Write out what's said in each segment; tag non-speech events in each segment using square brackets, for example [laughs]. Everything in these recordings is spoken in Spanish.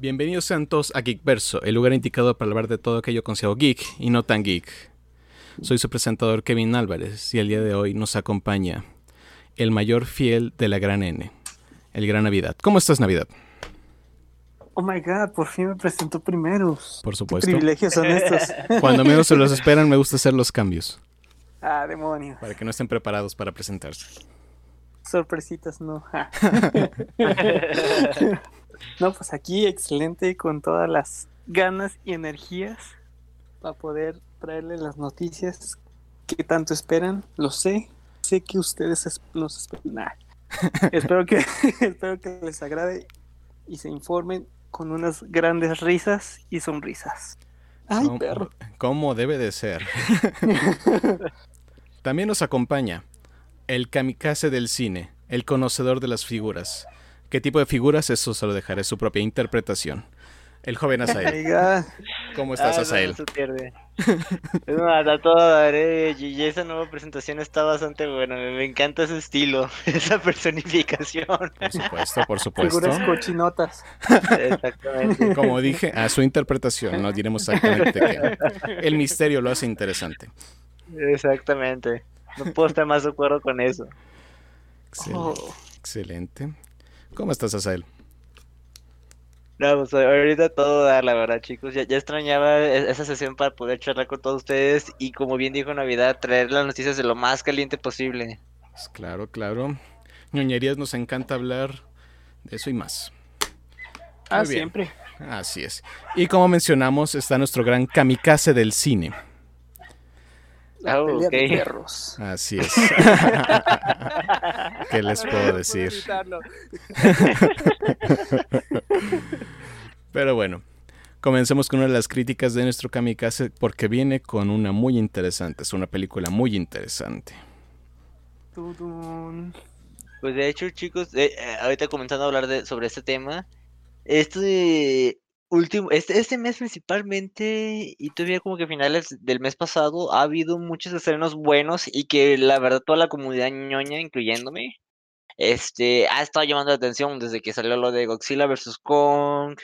Bienvenidos sean todos a Geekverso, el lugar indicado para hablar de todo aquello considerado geek y no tan geek. Soy su presentador Kevin Álvarez y el día de hoy nos acompaña el mayor fiel de la gran N, el Gran Navidad. ¿Cómo estás, Navidad? Oh my god, por fin me presentó primero. Por supuesto. ¿Qué privilegios son estos? [laughs] Cuando menos se los esperan, me gusta hacer los cambios. Ah, demonios. Para que no estén preparados para presentarse. Sorpresitas, no. [laughs] [laughs] no, pues aquí excelente con todas las ganas y energías para poder traerle las noticias que tanto esperan. Lo sé. Sé que ustedes nos esperan. [laughs] espero que [laughs] espero que les agrade y se informen con unas grandes risas y sonrisas. Ay, ¿Cómo, perro. ¿Cómo debe de ser? [laughs] También nos acompaña el kamikaze del cine, el conocedor de las figuras. ¿Qué tipo de figuras? Eso se lo dejaré su propia interpretación. El joven Asael. [laughs] Oiga, ¿Cómo estás, Ah, Asael? no, se pierde. Es más, a todo daré. Y esa nueva presentación está bastante buena. Me, encanta ese estilo, [laughs] esa personificación. Por supuesto, por supuesto. figuras cochinotas. Exactamente. [laughs] Como dije, a su interpretación, no diremos exactamente qué. El misterio lo hace interesante. Exactamente. No puedo estar más de acuerdo con eso. Oh. Excelente. ¿Cómo estás, Asael? No, pues ahorita todo dar, la verdad, chicos. Ya, ya extrañaba e- esa sesión para poder charlar con todos ustedes y, como bien dijo Navidad, traer las noticias de lo más caliente posible. Pues claro, claro. Ñoñerías nos encanta hablar de eso y más. Ah, siempre. Así es. Y como mencionamos, está nuestro gran kamikaze del cine. La Oh, pelea de ok. perros. Así es. [laughs] ¿Qué les puedo decir? [laughs] Pero bueno, comencemos con una de las críticas de nuestro kamikaze porque viene con una muy interesante. Es una película muy interesante. Pues de hecho, chicos, eh, eh, ahorita comenzando a hablar de, sobre este tema, este último, este, este mes principalmente, y todavía como que finales del mes pasado, ha habido muchos estrenos buenos y que la verdad toda la comunidad ñoña, incluyéndome, este, ha estado llamando la atención desde que salió lo de Godzilla vs. Kong,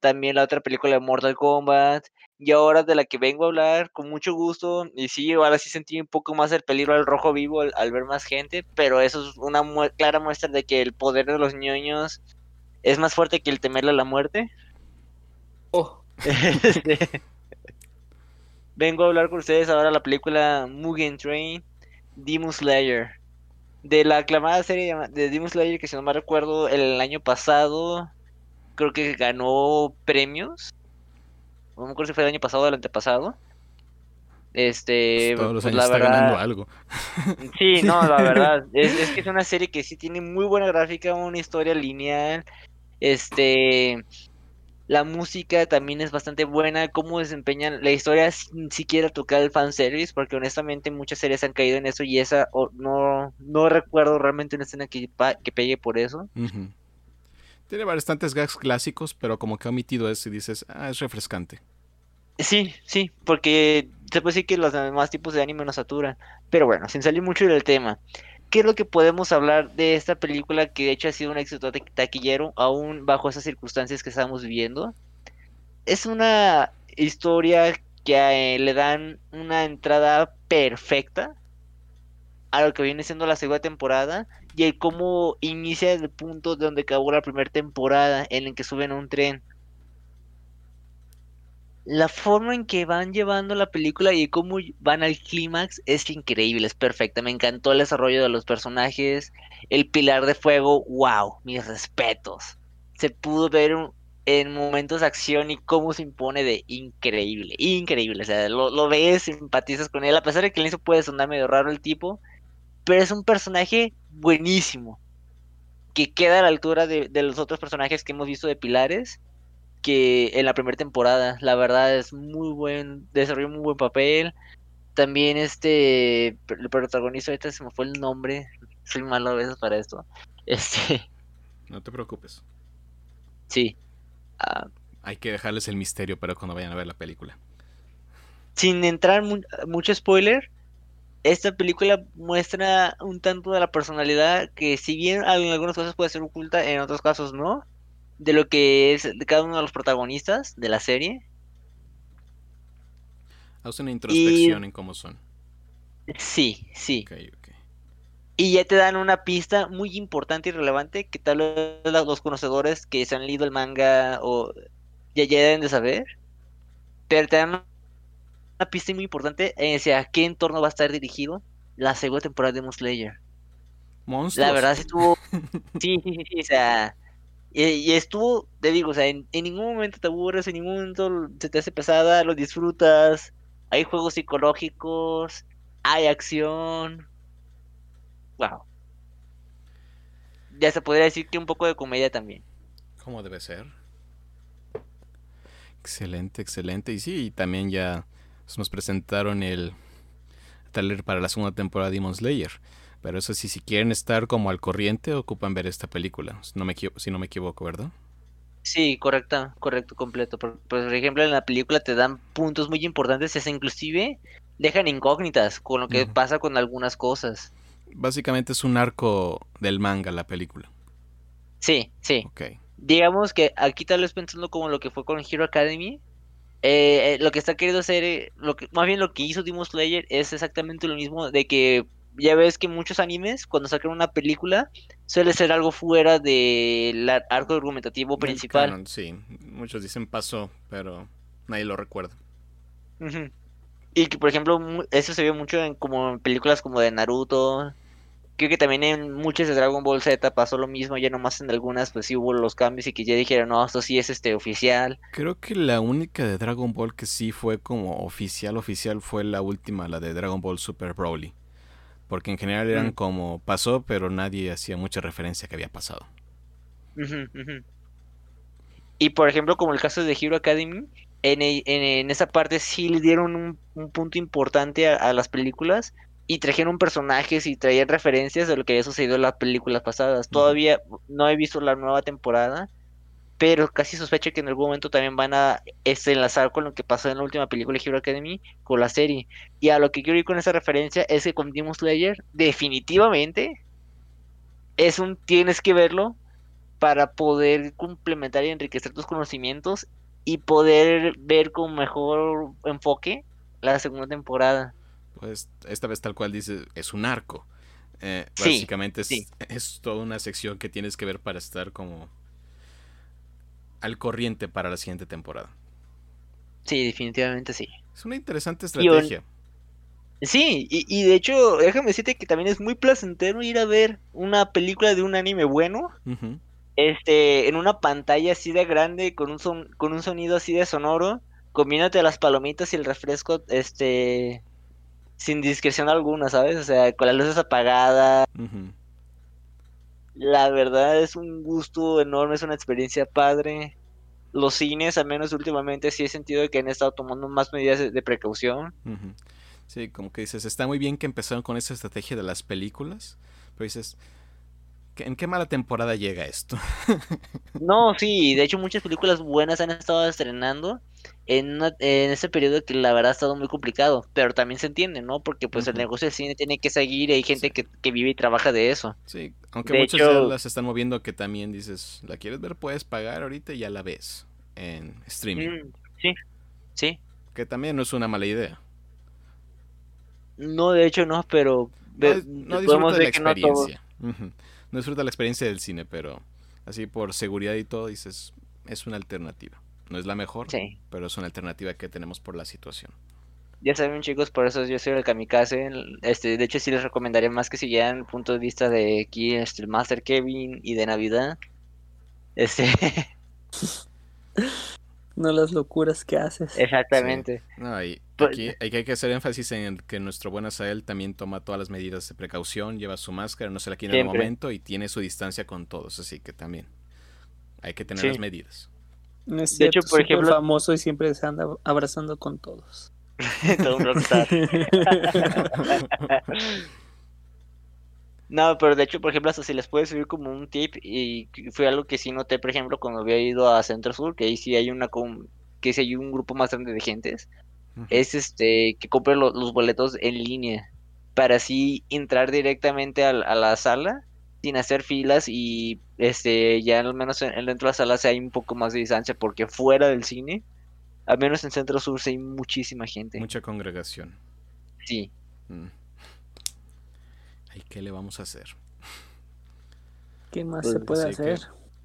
también la otra película de Mortal Kombat, y ahora de la que vengo a hablar con mucho gusto, y sí, ahora sí sentí un poco más el peligro al rojo vivo al, al ver más gente, pero eso es una mue- clara muestra de que el poder de los ñoños es más fuerte que el temerle a la muerte. Oh, Este, [laughs] Vengo a hablar con ustedes ahora de la película Mugen Train Demon Slayer. De la aclamada serie de Demon Slayer que si no me recuerdo el año pasado creo que ganó premios. No me acuerdo si fue el año pasado o el antepasado. Este, Todos los pues, años la está verdad, ganando algo. [laughs] Sí, no, la [laughs] verdad. Es, es que es una serie que sí tiene muy buena gráfica, una historia lineal. Este. La música también es bastante buena. Cómo desempeñan la historia sin siquiera tocar el fanservice. Porque honestamente muchas series han caído en eso. Y esa o- no, no recuerdo realmente una escena que, que pegue por eso. Tiene bastantes gags clásicos, pero como que ha omitido eso y dices, ah, es refrescante. Sí, sí, porque se puede decir que los demás tipos de anime nos saturan. Pero bueno, sin salir mucho del tema, ¿qué es lo que podemos hablar de esta película que de hecho ha sido un éxito ta- taquillero, aún bajo esas circunstancias que estamos viviendo? Es una historia que eh, le dan una entrada perfecta a lo que viene siendo la segunda temporada y el cómo inicia el punto de donde acabó la primera temporada en el que suben a un tren la forma en que van llevando la película y cómo van al clímax es increíble, es perfecta. Me encantó el desarrollo de los personajes, el pilar de fuego, wow, mis respetos. Se pudo ver en momentos de acción y cómo se impone de increíble, increíble. O sea, lo, ves, simpatizas con él, a pesar de que al inicio puede sonar medio raro el tipo, pero es un personaje buenísimo, que queda a la altura de los otros personajes que hemos visto de pilares que en la primera temporada. La verdad es muy buen, desarrolló muy buen papel. También este, el protagonista, ahorita se me fue el nombre, soy malo a veces para esto. [laughs] Este, No te preocupes. sí. ah, Hay que dejarles el misterio para cuando vayan a ver la película. sin entrar mu- mucho spoiler, esta película muestra un tanto de la personalidad que si bien en algunas cosas puede ser oculta, en otros casos no. De lo que es de cada uno de los protagonistas de la serie. Haz una introspección en cómo son. Sí, sí. Ok, ok. Y ya te dan una pista muy importante y relevante que tal vez los conocedores que se han leído el manga o ya, ya deben de saber. Pero te dan una pista muy importante en hacia qué entorno va a estar dirigido la segunda temporada de Demon Slayer. Monstruos. La verdad sí estuvo... [laughs] sí, sí, sí, sí, o sea... Y, y estuvo, te digo, o sea, en, ningún momento te aburres, en ningún momento se te hace pesada, lo disfrutas. Hay juegos psicológicos, hay acción. Wow. Ya se podría decir que un poco de comedia también. Como debe ser. Excelente, excelente. Y sí, también ya nos presentaron el trailer para la segunda temporada de Demon Slayer. Pero eso sí, si quieren estar como al corriente, ocupan ver esta película. Si no me, si no me equivoco, ¿verdad? Sí, correcto, correcto, completo. Por, por ejemplo, en la película te dan puntos muy importantes, es inclusive dejan incógnitas con lo que pasa con algunas cosas. Básicamente es un arco del manga la película. Sí, sí. Digamos que aquí tal vez pensando como lo que fue con Hero Academy, eh, eh, lo que está queriendo hacer, eh, lo que, más bien lo que hizo Demon Slayer es exactamente lo mismo de que ya ves que muchos animes cuando sacan una película suele ser algo fuera del ar- arco argumentativo principal. canon, sí. Muchos dicen pasó, pero nadie lo recuerda. Y que por ejemplo eso se ve mucho en como en películas como de Naruto. Creo que también en muchas de Dragon Ball Z pasó lo mismo, ya nomás en algunas pues sí hubo los cambios y que ya dijeron, no, esto sí es este oficial. Creo que la única de Dragon Ball que sí fue como oficial, oficial fue la última, la de Dragon Ball Super Broly. Porque en general eran Mm. como pasó, pero nadie hacía mucha referencia a que había pasado. Y por ejemplo, como el caso de Hero Academy, en, e- en, en esa parte sí le dieron un, un punto importante a, a las películas y trajeron personajes y traían referencias de lo que había sucedido en las películas pasadas. Todavía no he visto la nueva temporada, pero casi sospecho que en algún momento también van a enlazar con lo que pasó en la última película de Hero Academy con la serie. Y a lo que quiero ir con esa referencia es que con Demon Slayer definitivamente es un tienes que verlo para poder complementar y enriquecer tus conocimientos y poder ver con mejor enfoque la segunda temporada. Pues esta vez tal cual dice, es un arco. Eh, Sí, básicamente es, sí. es toda una sección que tienes que ver para estar como al corriente para la siguiente temporada. Sí, definitivamente sí. Es una interesante un- estrategia. Sí, y, y de hecho, déjame decirte que también es muy placentero ir a ver una película de un anime bueno, este, en una pantalla así de grande, con un son, con un sonido así de sonoro, comiéndote las palomitas y el refresco, este, sin discreción alguna, ¿sabes? O sea, con las luces apagadas. Ujú. La verdad es un gusto enorme, es una experiencia padre. Los cines, al menos últimamente, sí he sentido que han estado tomando más medidas de, de precaución. Sí, como que dices, está muy bien que empezaron con esa estrategia de las películas, pero dices, ¿qué- ¿en qué mala temporada llega esto? [laughs] No, sí, de hecho muchas películas buenas han estado estrenando en, una- en ese periodo que la verdad ha estado muy complicado, pero también se entiende, ¿no? Porque pues el negocio del cine tiene que seguir y hay gente Sí. que, que vive y trabaja de eso. Sí, aunque De muchas hecho- ya las están moviendo que también dices, ¿la quieres ver? Puedes pagar ahorita y ya la ves en streaming, Mm, sí, sí. que también no es una mala idea. No, de hecho no, pero No, no disfruta de la no experiencia. Ujú. No disfruta la experiencia del cine, pero así por seguridad y todo dices, es una alternativa. No es la mejor, Sí. pero es una alternativa que tenemos por la situación. Ya saben chicos, por eso yo soy el kamikaze. Este, de hecho sí les recomendaría más que siguieran el punto de vista de aquí, este, el Master Kevin y de Navidad. Este, [laughs] No las locuras que haces. exactamente. No, y Pues- aquí hay que, hay que hacer énfasis en que nuestro buen Asael también toma todas las medidas de precaución, lleva su máscara, no se la quita en el momento y tiene su distancia con todos, así que también hay que tener Sí. las medidas. No es De hecho, por ejemplo- famoso y siempre se anda abrazando con todos. [laughs] Todo un rockstar. [laughs] No, pero de hecho, por ejemplo, hasta si les puede subir como un tip y fue algo que sí noté, por ejemplo, cuando había ido a Centro Sur, que ahí sí hay una com- que sí hay un grupo más grande de gentes, es este que compren lo- los boletos en línea para así entrar directamente a, la sala sin hacer filas y este ya al menos en, dentro de las salas hay un poco más de distancia porque fuera del cine, al menos en Centro Sur sí hay muchísima gente. Mucha congregación. Sí. Mm. Ay, ¿qué le vamos a hacer? ¿Qué más Pues, se puede hacer?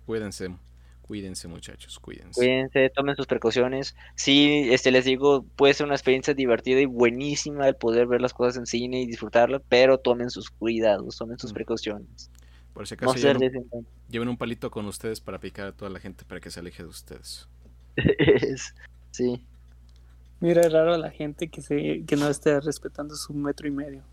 cuídense, cuídense muchachos, cuídense. Cuídense, tomen sus precauciones. Sí, este les digo, puede ser una experiencia divertida y buenísima el poder ver las cosas en cine y disfrutarla, pero tomen sus cuidados, tomen sus Mm. precauciones. Por si acaso lleven, un- lleven un palito con ustedes para picar a toda la gente para que se aleje de ustedes. [laughs] [laughs] sí. Mira, es raro a la gente que, se, que no esté respetando su metro y medio.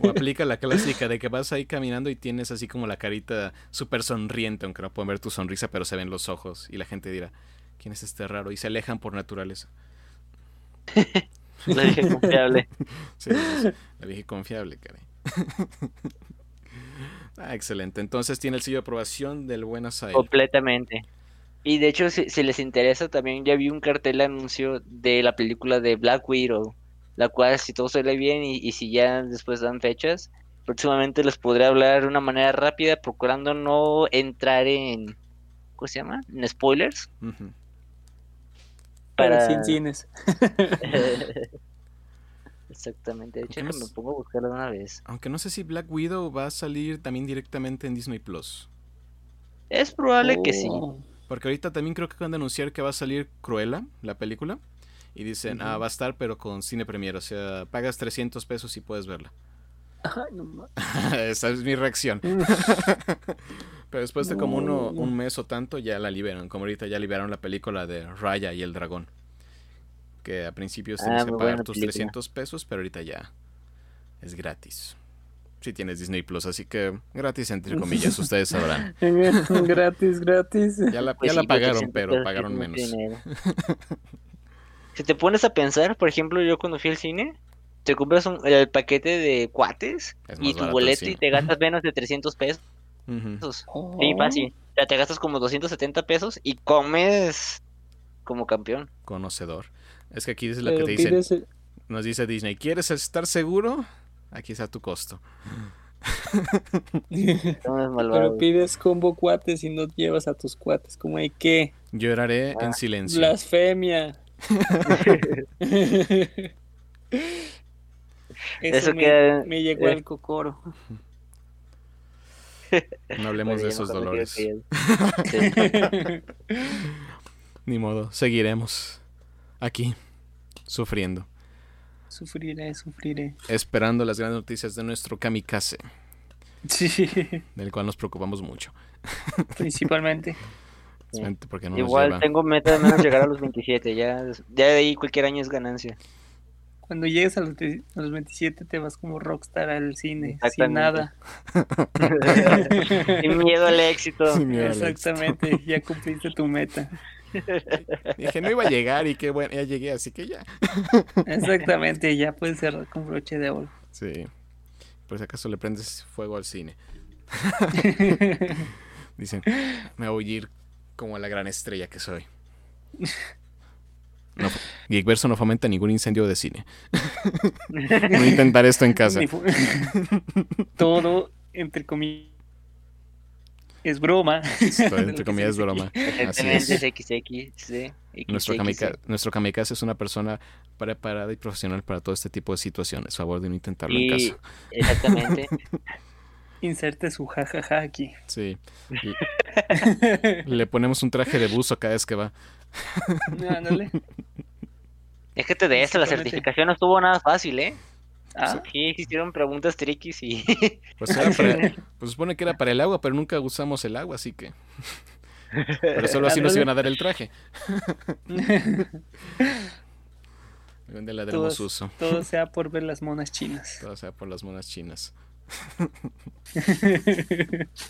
O aplica la clásica de que vas ahí caminando y tienes así como la carita súper sonriente, aunque no pueden ver tu sonrisa, pero se ven los ojos y la gente dirá, ¿quién es este raro? Y se alejan por naturaleza. La dije confiable. [laughs] Sí, sí, la dije confiable, caray. [laughs] ah, excelente. Entonces tiene el sello de aprobación del buen Asael. Completamente. Y de hecho, si, si les interesa, también ya vi un cartel anuncio de la película de Black Widow, la cual si todo sale bien y, y si ya después dan fechas, próximamente les podré hablar de una manera rápida, procurando no entrar en, ¿cómo se llama? En spoilers. Para- sin cines. [laughs] Exactamente. De hecho, no es- pongo a buscarlo de una vez. Aunque no sé si Black Widow va a salir también directamente en Disney Plus. Es probable que sí. Porque ahorita también creo que acaban de anunciar que va a salir Cruella, la película. Y dicen, ah, Ujú. va a estar, pero con cine premier. O sea, pagas 300 pesos y puedes verla. Ay, no [laughs] Esa es mi reacción. [laughs] [laughs] Pero después de como uno, No. un mes o tanto ya la liberan. Como ahorita ya liberaron la película de Raya y el dragón. Que a principios Ah, tienes que pagar tus película. 300 pesos, pero ahorita ya es gratis. Si tienes Disney Plus, así que gratis entre [laughs] comillas, ustedes sabrán. [laughs] gratis, gratis. Ya la, Pues ya la sí, pagaron, 300 pero pagaron es menos. [laughs] si te pones a pensar, por ejemplo, yo cuando fui al cine, te compras un- el paquete de cuates Es y tu barato boleto y te gastas menos de 300 pesos. Oh. Sí, fácil. O sea, te gastas como 270 pesos y comes como campeón. Conocedor. Es que aquí dice lo que te dicen. el- Nos dice Disney, ¿quieres estar seguro? Aquí está tu costo. [laughs] Pero pides combo cuates y no llevas a tus cuates. Como hay que Lloraré Ah, en silencio. blasfemia. [laughs] Eso, Eso me, queda- me llegó eh. al cocoro. No hablemos Bueno, de esos dolores. Sí. [laughs] Ni modo, seguiremos aquí, sufriendo, sufriré, sufriré. esperando las grandes noticias de nuestro kamikaze, Sí, del cual nos preocupamos mucho. [laughs] principalmente. Sí. Porque no nos Igual tengo meta de menos llegar a los [laughs] 27. Ya, ya de ahí cualquier año es ganancia. Cuando llegues a los, a los 27 te vas como rockstar al cine, sin nada. [laughs] Sin miedo al éxito. Sin miedo al éxito. Exactamente, ya cumpliste tu meta. [laughs] Dije, no iba a llegar y qué bueno, ya llegué, así que ya. [laughs] Exactamente, ya puedes cerrar con broche de oro. Sí. Por si acaso le prendes fuego al cine. [laughs] Dicen, me voy a ir como la gran estrella que soy. No, Geekverso no fomenta ningún incendio de cine. No intentar esto en casa. Todo, entre comillas, es broma. [laughs] Entre comillas, dice broma. Así Exactamente, es. es XX, sí. Nuestro, XX. kamika- nuestro kamikaze es una persona preparada y profesional para todo este tipo de situaciones. Favor de no intentarlo en Y casa. exactamente. [laughs] Inserte su jajaja aquí. Sí. [laughs] Le, ponemos un traje de buzo cada vez que va. Ándale. Déjate de esto, la certificación no estuvo nada fácil, ¿eh? Ah, Sí, se hicieron preguntas triquis y [laughs] Pues, era para- [laughs] pues supone que era para el agua, pero nunca usamos el agua, así que. [laughs] Pero solo así nos iban a dar el traje. ¿Dónde le daremos Todos- uso? todo sea por ver las monas chinas. Todo sea por las monas chinas.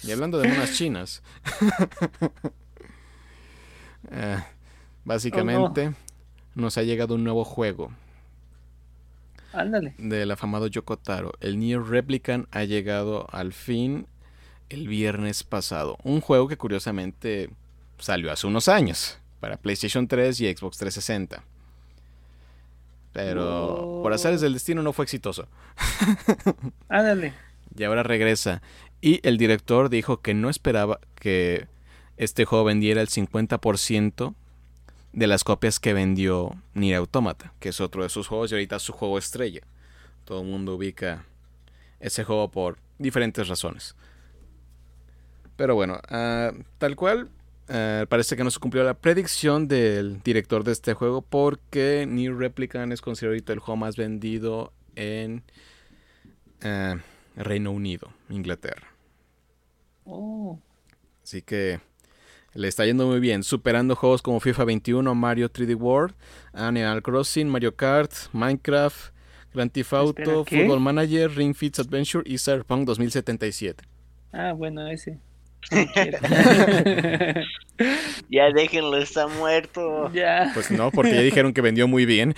Y hablando de monas chinas. eh, básicamente nos ha llegado un nuevo juego Ándale. del afamado Yoko Taro. El Nier Replicant ha llegado al fin el viernes pasado. Un juego que curiosamente salió hace unos años para PlayStation 3 y Xbox 360. Pero por azares del destino no fue exitoso. [laughs] Ándale. Y ahora regresa. Y el director dijo que no esperaba que este juego vendiera el 50% de las copias que vendió Nier Automata, que es otro de sus juegos y ahorita su juego estrella. Todo el mundo ubica ese juego por diferentes razones. Pero bueno, ah, tal cual, ah, parece que no se cumplió la predicción del director de este juego porque Nier Replicant es considerado ahorita el juego más vendido en ah, Reino Unido, Inglaterra. Oh. Así que le está yendo muy bien, superando juegos como FIFA 21, Mario 3D World, Animal Crossing, Mario Kart, Minecraft, Grand Theft Auto. Football Manager, Ring Fit Adventure y Cyberpunk 2077. Ah, bueno, ese. [laughs] [laughs] Ya déjenlo, está muerto. ya. Pues no, porque ya dijeron que vendió muy bien.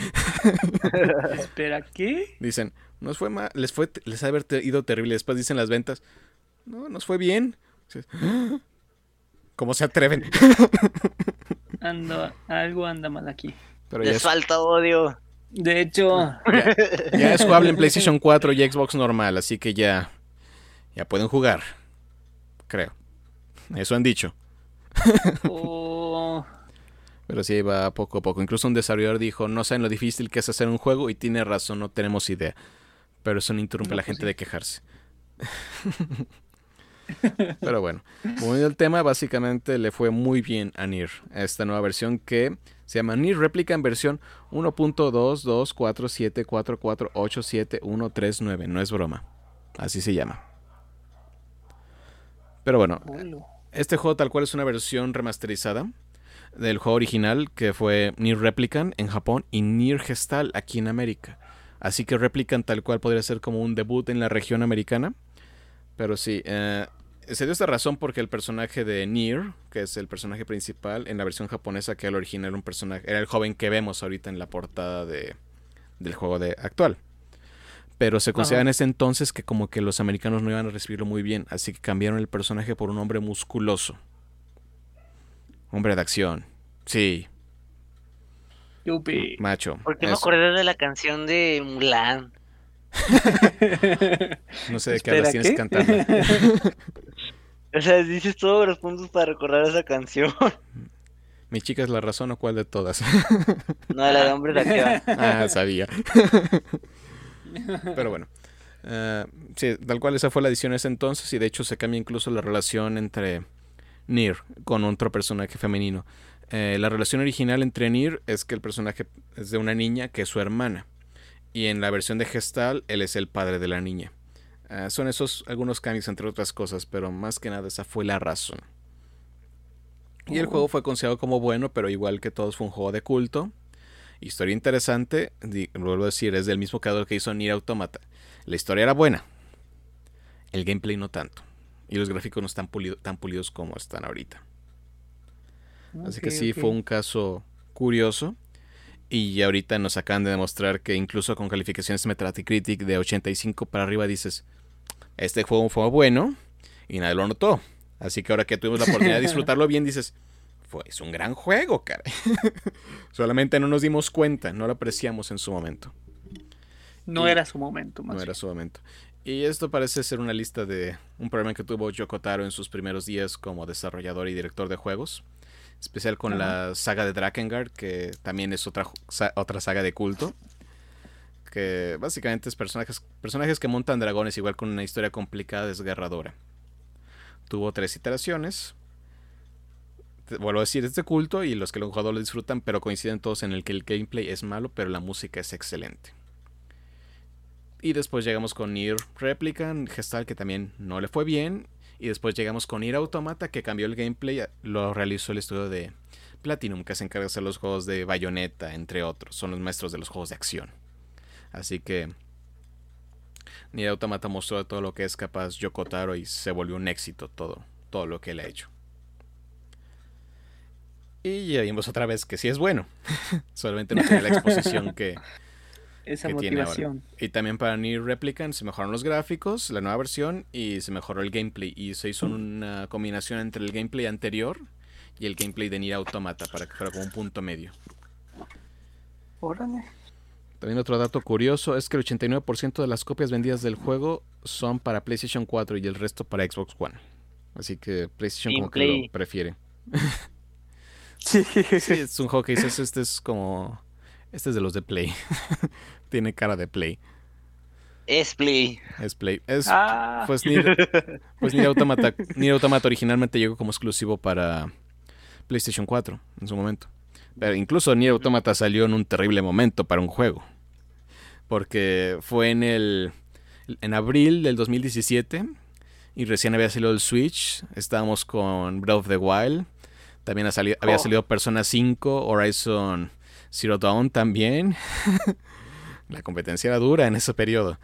[laughs] Espera, ¿qué? Dicen, nos fue mal, les fue, les ha ido terrible. Después dicen las ventas, no, nos fue bien. [gasps] Dices, "Ah, ¿Cómo se atreven? [laughs] Ando, algo anda mal aquí. Pero ya Les es, falta odio. De hecho, ya es jugable en PlayStation 4 y Xbox normal, así que ya, ya pueden jugar. Creo. Eso han dicho. [laughs] oh, Pero sí, va poco a poco. Incluso un desarrollador dijo, no saben lo difícil que es hacer un juego y tiene razón, no tenemos idea. Pero eso no interrumpe No, a la pues gente sí. de quejarse. [laughs] [laughs] Pero bueno, volviendo al tema, básicamente le fue muy bien a Nier. Esta nueva versión que se llama Nier Replica en versión 1.22474487139. No es broma. Así se llama. Pero bueno, este juego tal cual es una versión remasterizada del juego original que fue Nier Replicant en Japón y Nier Gestal aquí en América. Así que Replicant tal cual podría ser como un debut en la región americana. Pero sí, eh, se dio esta razón porque el personaje de Nier, que es el personaje principal en la versión japonesa, que el original era un personaje, era el joven que vemos ahorita en la portada de, del juego de actual. Pero se consideraba en ese entonces que como que los americanos no iban a recibirlo muy bien, así que cambiaron el personaje por un hombre musculoso. Hombre de acción. Sí, Yupi. macho. ¿Por qué me acordé de la canción de Mulan? [laughs] No sé de qué hablas, tienes que cantarla. [laughs] O sea, dices todos los puntos para recordar esa canción. [laughs] Mi chica es la razón o cuál de todas. No, la de hombres de acción. ah, sabía. Pero bueno. Ah, sí, tal cual esa fue la edición en ese entonces y de hecho se cambia incluso la relación entre Nier con otro personaje femenino. Eh, la relación original entre Nier es que el personaje es de una niña que es su hermana. Y en la versión de Gestal, él es el padre de la niña. Ah, son esos algunos cambios entre otras cosas, pero más que nada esa fue la razón. Y el Oh. juego fue considerado como bueno, pero igual que todos fue un juego de culto. Historia interesante, vuelvo a decir, es del mismo creador que hizo Nier Automata. La historia era buena, el gameplay no tanto. Y los gráficos no están pulido- tan pulidos como están ahorita. Así que sí, fue un caso curioso. Y ahorita nos acaban de demostrar que incluso con calificaciones Metacritic de 85 para arriba dices, este juego fue bueno y nadie lo notó. Así que ahora que tuvimos la oportunidad de [laughs] disfrutarlo bien, dices, fue es un gran juego, cara. [laughs] Solamente no nos dimos cuenta, no lo apreciamos en su momento. No y- era su momento, más No bien. era su momento. Y esto parece ser una lista de un problema que tuvo Yoko Taro en sus primeros días como desarrollador y director de juegos. Especial con la saga de Drakengard, que también es otra, otra saga de culto. Que básicamente es personajes, personajes que montan dragones, igual con una historia complicada, desgarradora. Tuvo tres iteraciones. Te- Vuelvo a decir, es de culto y los que los jugadores lo disfrutan, pero coinciden todos en el que el gameplay es malo, pero la música es excelente. Y después llegamos con Nier Replicant, Gestal, que también no le fue bien. Y después llegamos con Nier Automata, que cambió el gameplay. Lo realizó el estudio de Platinum, que se encarga de hacer los juegos de Bayonetta, entre otros. Son los maestros de los juegos de acción. Así que Nier Automata mostró todo lo que es capaz Yoko Taro y se volvió un éxito todo, todo lo que él ha hecho. Y ya vimos otra vez que sí es bueno. [laughs] Solamente no tiene la exposición que, Esa que tiene ahora. motivación. Y también para Nier Replicant se mejoraron los gráficos, la nueva versión, y se mejoró el gameplay. Y se hizo una combinación entre el gameplay anterior y el gameplay de Nier Automata para que fuera como un punto medio. Órale. También otro dato curioso es que el 89% de las copias vendidas del juego son para PlayStation 4 y el resto para Xbox One. Así que PlayStation como que lo prefiere. [laughs] Sí. Sí, es un juego que dices, este es como... Este es de los de Play. [laughs] Tiene cara de Play. Es Play. Es Play. Es, Ah, pues Nier, [laughs] pues Nier Automata, Nier Automata originalmente llegó como exclusivo para PlayStation 4 en su momento. Pero incluso Nier Automata salió en un terrible momento para un juego. Porque fue en el en abril del 2017 y recién había salido el Switch. Estábamos con Breath of the Wild. También ha había Oh. salido Persona 5, Horizon Zero Dawn también. [laughs] La competencia era dura en ese periodo.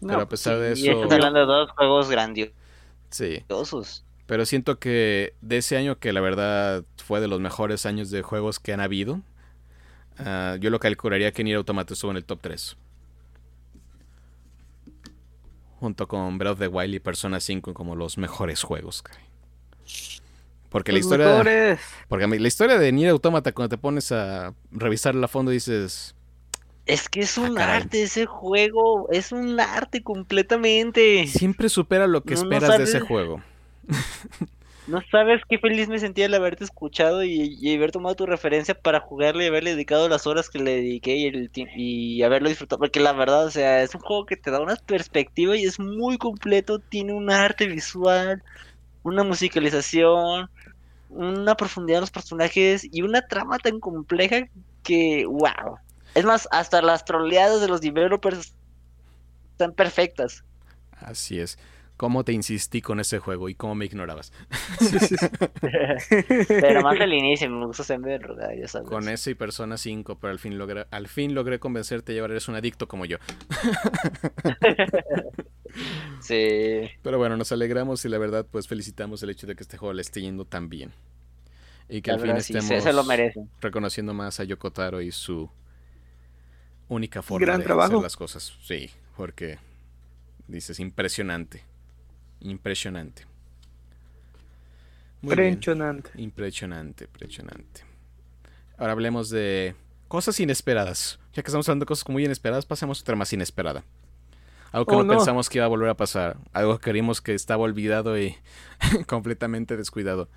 no, Pero a pesar de Y eso... estás hablando de dos juegos grandiosos. Sí. Pero siento que de ese año, que la verdad fue de los mejores años de juegos que han habido, ah, yo lo calcularía que Nier Automata estuvo en el top 3. Junto con Breath of the Wild y Persona 5 como los mejores juegos. caray. Porque la los historia, motores. porque la historia de Nier Automata cuando te pones a revisarla a fondo dices, Es que es un caray. arte ese juego. Es un arte completamente. siempre supera lo que No, no esperas de ese juego. [laughs] No sabes qué feliz me sentía al haberte escuchado y, y haber tomado tu referencia para jugarle y haberle dedicado las horas que le dediqué y, el, y haberlo disfrutado. Porque la verdad, o sea, es un juego que te da una perspectiva y es muy completo. Tiene un arte visual, una musicalización, una profundidad en los personajes y una trama tan compleja que, wow. Es más, hasta las troleadas de los developers están perfectas. Así es. ¿Cómo te insistí con ese juego y cómo me ignorabas? [laughs] Pero más al inicio, me gusta ser rogar, ya sabes. Con ese y Persona 5, pero al fin logré, al fin logré convencerte y ahora eres un adicto como yo. [laughs] [laughs] Sí. Pero bueno, nos alegramos y la verdad pues felicitamos el hecho de que este juego le esté yendo tan bien. Y que La al fin verdad, sí, se, estemos se lo merecen. reconociendo más a Yoko Taro y su única forma Gran de trabajo. hacer las cosas. Sí, porque dices impresionante. Impresionante. Muy bien. Impresionante. Impresionante, impresionante. Ahora hablemos de cosas inesperadas. Ya que estamos hablando de cosas muy inesperadas, pasemos a otra más inesperada. Algo que Oh, no, no. pensamos que iba a volver a pasar. Algo que creímos que estaba olvidado y [laughs] completamente descuidado.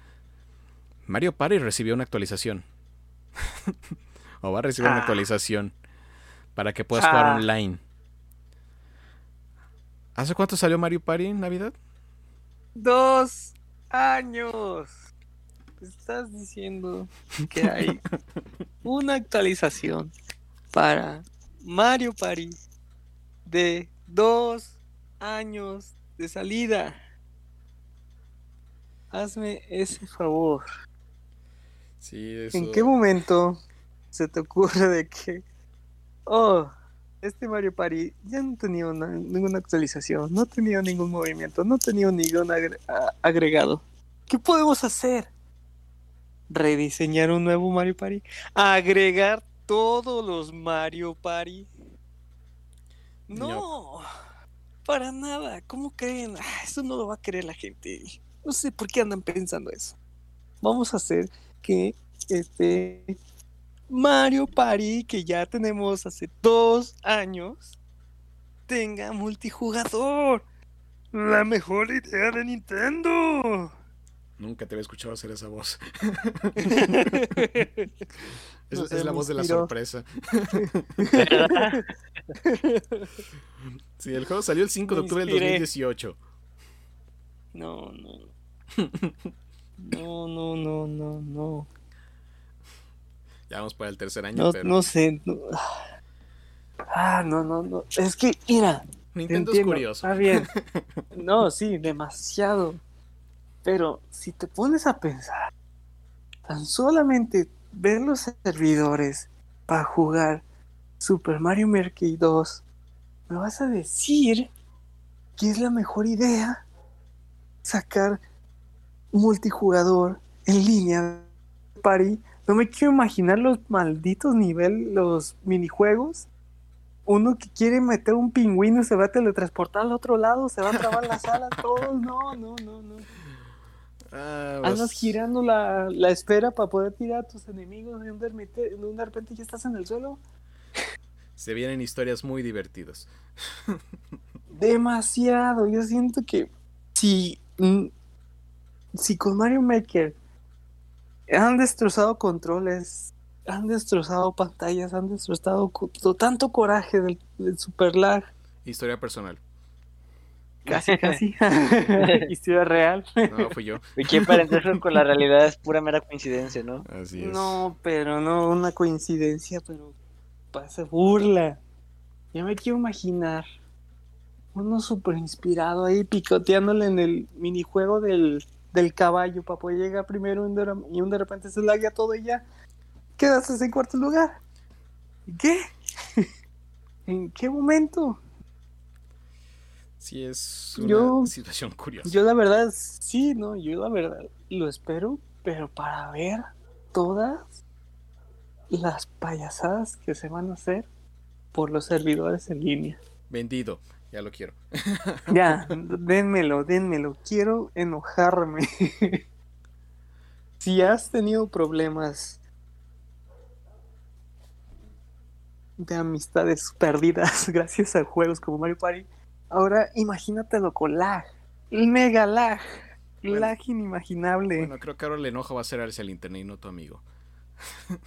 Mario Party recibió una actualización. [laughs] o va a recibir una Ah. actualización para que puedas jugar Ah. online. ¿Hace cuánto salió Mario Party en Navidad? Dos años. Estás diciendo que hay [laughs] una actualización para Mario Party de dos años de salida. Hazme ese favor. Sí, eso. ¿En qué momento se te ocurre de que, oh, este Mario Party ya no tenía una- ninguna actualización, no tenía ningún movimiento, no tenía ningún agre- agregado? ¿Qué podemos hacer? ¿Rediseñar un nuevo Mario Party? ¿Agregar todos los Mario Party? No, para nada. ¿Cómo creen? Ah, eso no lo va a querer la gente. No sé por qué andan pensando eso. Vamos a hacer que este Mario Party que ya tenemos hace dos años tenga multijugador. La mejor idea de Nintendo. Nunca te había escuchado hacer esa voz. [laughs] Es, No sé, es la voz de la sorpresa. Sí, el juego salió el 5 de octubre del inspiré. 2018. No, no. No, no, no, no, no. Ya vamos para el tercer año, No, pero no sé. no. Ah, no, no, no. Es que, mira, te Nintendo es curioso. Está bien. [laughs] No, sí, demasiado. Pero si te pones a pensar, tan solamente ver los servidores para jugar Super Mario Maker 2, me vas a decir que es la mejor idea sacar multijugador en línea de Party. No me quiero imaginar los malditos niveles, los minijuegos. Uno que quiere meter un pingüino y se va a teletransportar al otro lado, se va a trabar la sala, [laughs] todos. No, no, no, no. Ah, pues, Andas girando la, la esfera para poder tirar a tus enemigos y de un, dermite- un de repente ya estás en el suelo. Se vienen historias muy divertidas. Demasiado. Yo siento que si, mm, si con Mario Maker han destrozado controles, han destrozado pantallas, han destrozado tanto coraje del, del Super Lag, Historia personal. Casi, [laughs] casi. [laughs] Historia real. No, fui yo. Y que parecerse con la realidad es pura mera coincidencia, ¿no? Así es. No, pero no una coincidencia, pero pasa burla. Ya me quiero imaginar uno súper inspirado ahí picoteándole en el minijuego del, del caballo para poder llegar primero y un de, y un de repente se laguea todo y ya quedas en cuarto lugar. ¿Qué? [laughs] ¿En qué momento? Sí, es una Yo- situación curiosa. Yo la verdad, sí, no, yo la verdad lo espero, pero para ver todas las payasadas que se van a hacer por los servidores en línea. Vendido. Ya lo quiero. [laughs] Ya, [laughs] dénmelo, dénmelo, quiero enojarme. si has tenido problemas de amistades perdidas [laughs] gracias a juegos como Mario Party, ahora imagínatelo con lag, el mega lag, Bueno. lag inimaginable. Bueno, creo que ahora el enojo va a ser hacia el internet y no tu amigo. [laughs]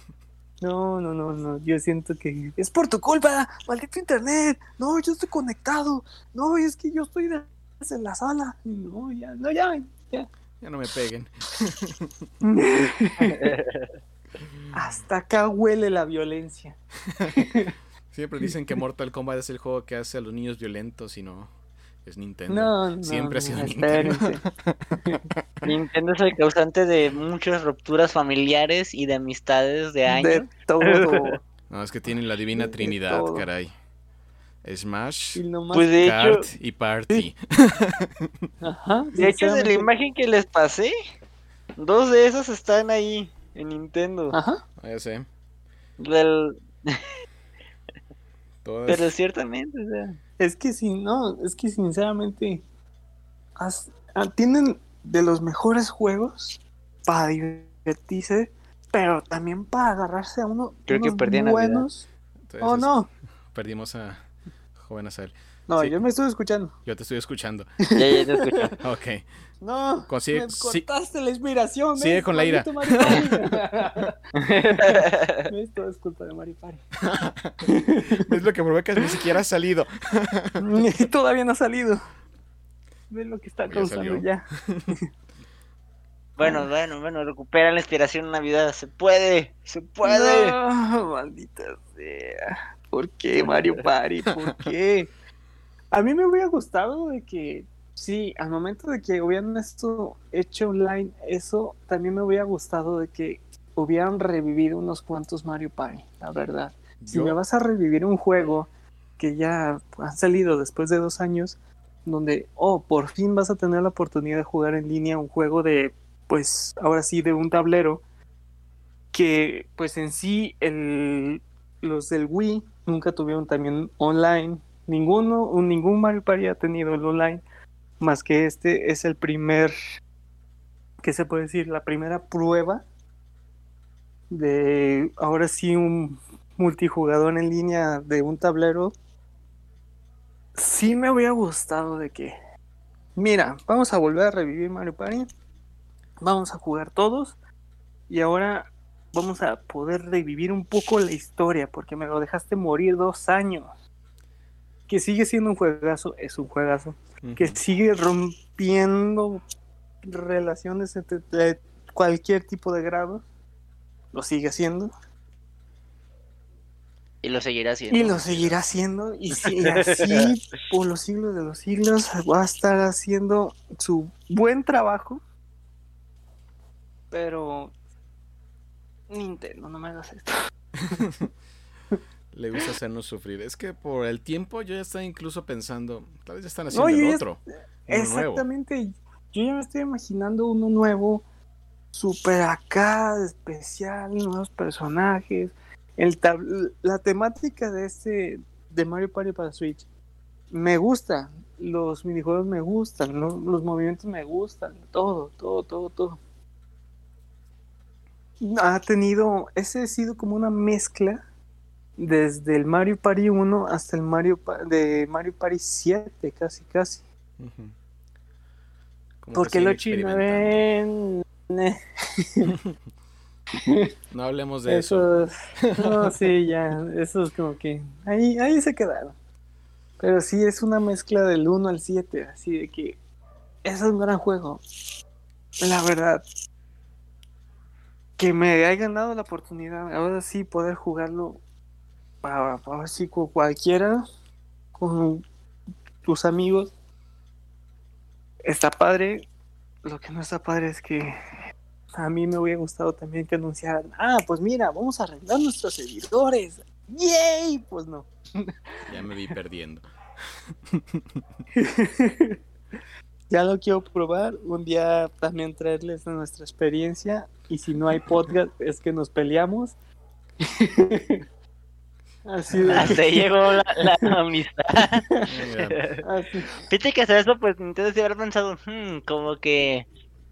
No, no, no, no, yo siento que es por tu culpa, maldito internet. No, yo estoy conectado. No, es que yo estoy de- en la sala. No, ya, no, ya, ya. Ya no me peguen. [laughs] Hasta acá huele la violencia. [laughs] Siempre dicen que Mortal Kombat es el juego que hace a los niños violentos y no. Es Nintendo. No, no, Siempre ha sido Nintendo. espérense. [laughs] Nintendo es el causante de muchas rupturas familiares y de amistades de años. De todo. [laughs] No, es que tienen la divina De trinidad, todo. caray. Smash, Pues de hecho, Kart y Party. [laughs] Ajá, de hecho de la imagen que les pasé, dos de esas están ahí en Nintendo. Ajá. Ah, ya sé. Del- Todas. pero ciertamente, o sea, Es que si no, es que sinceramente has- ah, tienen de los mejores juegos para divertirse, pero también para agarrarse a uno Creo que unos perdí en Navidad. buenos. Entonces, Oh no, [laughs] Perdimos a Joven Azael. No, Sí. yo me estoy escuchando. Yo te estoy escuchando. ya, ya te escucho. [laughs] Ok. No, Consigue- me sí. cortaste la inspiración. Sigue ¿ves? con la ira. Todo [laughs] es culpa de Mario Party. [laughs] Es lo que provoca ni siquiera ha salido. Todavía no ha salido. Ve lo que está Ya causando salió. ya. Bueno, bueno, bueno, recupera la inspiración en Navidad. Se puede, se puede. No, maldita sea. ¿Por qué Mario Party? ¿Por qué? A mí me hubiera gustado de que, sí, al momento de que hubieran esto hecho online, eso también me hubiera gustado de que hubieran revivido unos cuantos Mario Party, la verdad. Si me vas a revivir un juego que ya ha salido después de dos años, donde, oh, por fin vas a tener la oportunidad de jugar en línea un juego de, pues, ahora sí, de un tablero, que, pues, en sí, el, los del Wii nunca tuvieron también online. Ninguno, un- ningún Mario Party ha tenido el online, más que este es el primer, ¿qué se puede decir? La primera prueba de, ahora sí, un multijugador en línea de un tablero, sí me hubiera gustado de que, mira, vamos a volver a revivir Mario Party, vamos a jugar todos y ahora vamos a poder revivir un poco la historia porque me lo dejaste morir dos años. Que sigue siendo un juegazo, es un juegazo, que sigue rompiendo relaciones entre, de cualquier tipo de grado, lo sigue haciendo. Y lo seguirá haciendo. Y lo seguirá haciendo. Y, si- y así, [laughs] por los siglos de los siglos, va a estar haciendo su buen trabajo. Pero. Nintendo, no me hagas esto. [laughs] Le gusta hacernos sufrir. Es que por el tiempo yo ya estaba incluso pensando, tal vez ya están haciendo No, el otro. nuevo. Exactamente. Yo ya me estoy imaginando uno nuevo, super acá, especial, nuevos personajes. El tab- la temática de este de Mario Party para Switch me gusta. Los minijuegos me gustan, ¿no? los movimientos me gustan, todo, todo, todo, todo. Ha tenido, ese ha sido como una mezcla desde el Mario Party 1 hasta el Mario Pa- de Mario Party 7, casi, casi. Como que Porque lo chino ven. [laughs] No hablemos de eso. Esos, no, sí, [laughs] ya, eso es como que ahí, ahí se quedaron. Pero sí es una mezcla del 1 al 7, así de que es un gran juego. La verdad, que me hayan dado la oportunidad, ahora sí poder jugarlo para, con cualquiera, con tus amigos, está padre. Lo que no está padre es que a mí me hubiera gustado también que anunciaran, ah, pues mira, vamos a arreglar nuestros servidores. ¡Yay! Pues no. [laughs] Ya me vi perdiendo. [laughs] ya lo quiero probar. Un día también traerles nuestra experiencia. Y si no hay podcast, es que nos peleamos. [laughs] Así de. Hasta ahí llegó la, la [laughs] amistad. Así. Fíjate que hasta eso, pues entonces de haber pensado, hmm, como que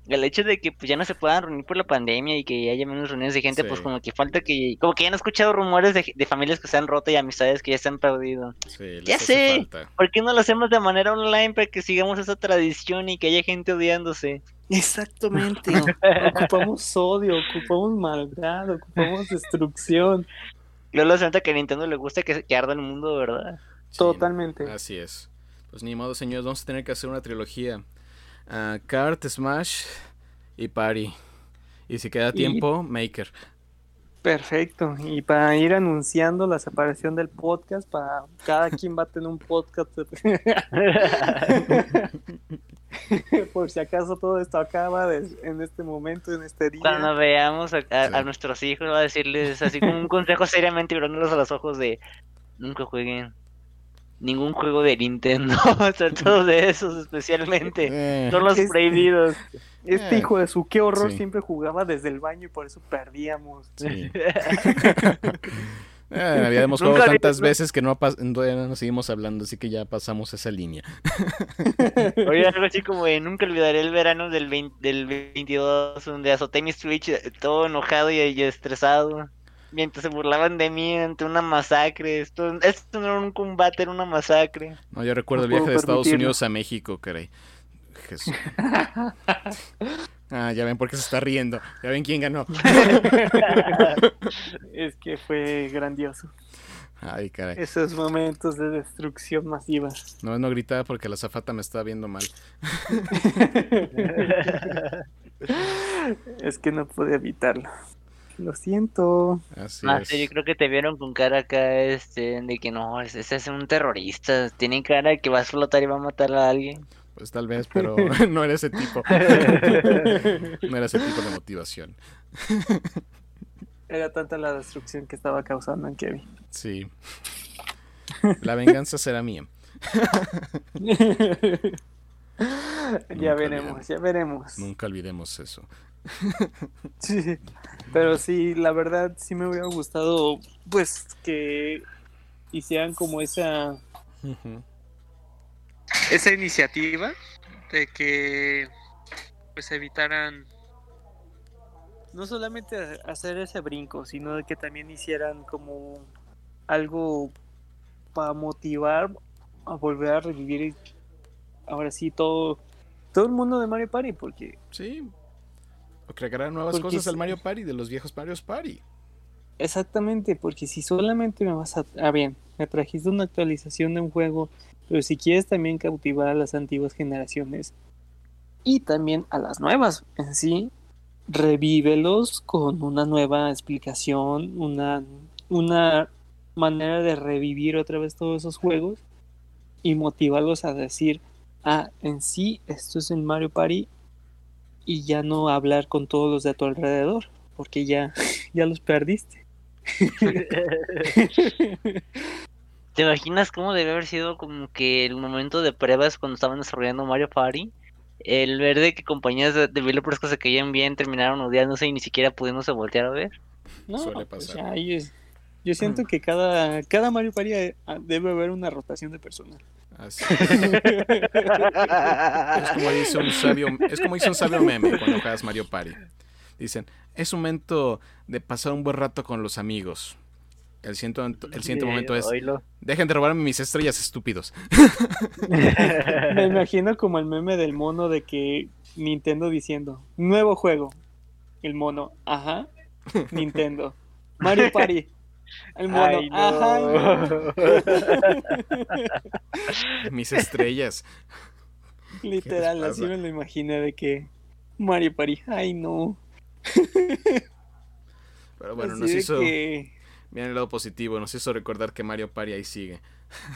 el hecho de que pues ya no se puedan reunir por la pandemia y que haya menos reuniones de gente, pues como que falta que, como que ya no he escuchado rumores de, de familias que se han roto y amistades que ya se han perdido. sí, Ya sé. falta. ¿Por qué no lo hacemos de manera online para que sigamos esa tradición y que haya gente odiándose? Exactamente. [laughs] ocupamos odio, ocupamos maldad, ocupamos destrucción. Luego se nota que a Nintendo le gusta que, que arda el mundo, ¿verdad? Sí, Totalmente. Así es. Pues ni modo, señores, vamos a tener que hacer una trilogía. Ah, Kart, Smash y Party. Y si queda Y- tiempo, Maker. Perfecto. Y para ir anunciando la separación del podcast, para cada quien va a tener un podcast. [laughs] [laughs] [laughs] Por si acaso todo esto acaba en este momento, en este día. Cuando veamos a, a- a Sí. nuestros hijos, va a decirles así como un consejo seriamente mirándolos a los ojos de nunca jueguen ningún juego de Nintendo, [laughs] sobre todo de esos especialmente. Eh, Son los Este- prohibidos. Este Eh, hijo de su qué horror sí. siempre jugaba desde el baño y por eso perdíamos. sí. [laughs] Eh, jugado [laughs] vi tantas veces que no, no nos seguimos hablando, así que ya pasamos esa línea. [laughs] Oye, algo así como de nunca olvidaré el verano del, 20 del 22 donde azoté mi Switch eh, todo enojado y, y estresado. Mientras se burlaban de mí ante una masacre. Esto, esto no era un combate, era una masacre. No, yo recuerdo el No viaje puedo de Estados permitirlo. Unidos a México, caray. Jesús. [laughs] Ah, ya ven por qué se está riendo. Ya ven quién ganó. [laughs] es que fue grandioso. Ay, caray. Esos momentos de destrucción masiva. No, no gritaba porque la zafata me estaba viendo mal. [laughs] es que no pude evitarlo. Lo siento. Así es. yo creo que te vieron con cara acá, este, de que no, ese es un terrorista. Tiene cara de que va a explotar y va a matar a alguien. Pues tal vez, pero [laughs] [laughs] no era ese tipo. [laughs] No era ese tipo de motivación. Era tanta la destrucción que estaba causando en Kevin. Sí. La venganza será mía. ya veremos, ya veremos. Nunca olvidemos eso. Sí, pero sí, la verdad sí me hubiera gustado pues que hicieran como esa. Esa iniciativa de que pues evitaran no solamente hacer ese brinco, sino de que también hicieran como algo para motivar a volver a revivir ahora sí todo todo el mundo de Mario Party porque Sí. O crearán nuevas cosas al. Mario Party de los viejos Mario Party. Exactamente, porque si solamente me vas a... Ah, bien, me trajiste una actualización de un juego, pero si quieres también cautivar a las antiguas generaciones y también a las nuevas en sí, revívelos con una nueva explicación, una, una manera de revivir otra vez todos esos juegos y motivarlos a decir, ah, en sí, esto es en Mario Party y ya no hablar con todos los de tu alrededor, porque ya, [laughs] ya los perdiste. [laughs] [laughs] ¿Te imaginas cómo debe haber sido como que el momento de pruebas cuando estaban desarrollando Mario Party? El ver de que compañías de developers que se caían bien terminaron odiándose y ni siquiera pudiéndose voltear a ver. No, Suele pues pasar. ya, yo, yo siento que cada, cada Mario Party eh, debe haber una rotación de personal. Así. Es como dice un sabio, es como dice un sabio meme cuando juegas Mario Party. Dicen, es un momento de pasar un buen rato con los amigos. El siguiente, el siguiente Sí, momento es, oílo. dejen de robarme mis estrellas, estúpidos. [laughs] Me imagino como el meme del mono de que Nintendo diciendo, nuevo juego. El mono, ajá, Nintendo. Mario Party. El mono, Ay, no. ajá. [laughs] mis estrellas. [laughs] Literal, así me lo imaginé de que Mario Party, ay no. Pero bueno, Así nos hizo, que- miren el lado positivo, nos hizo recordar que Mario Party ahí sigue.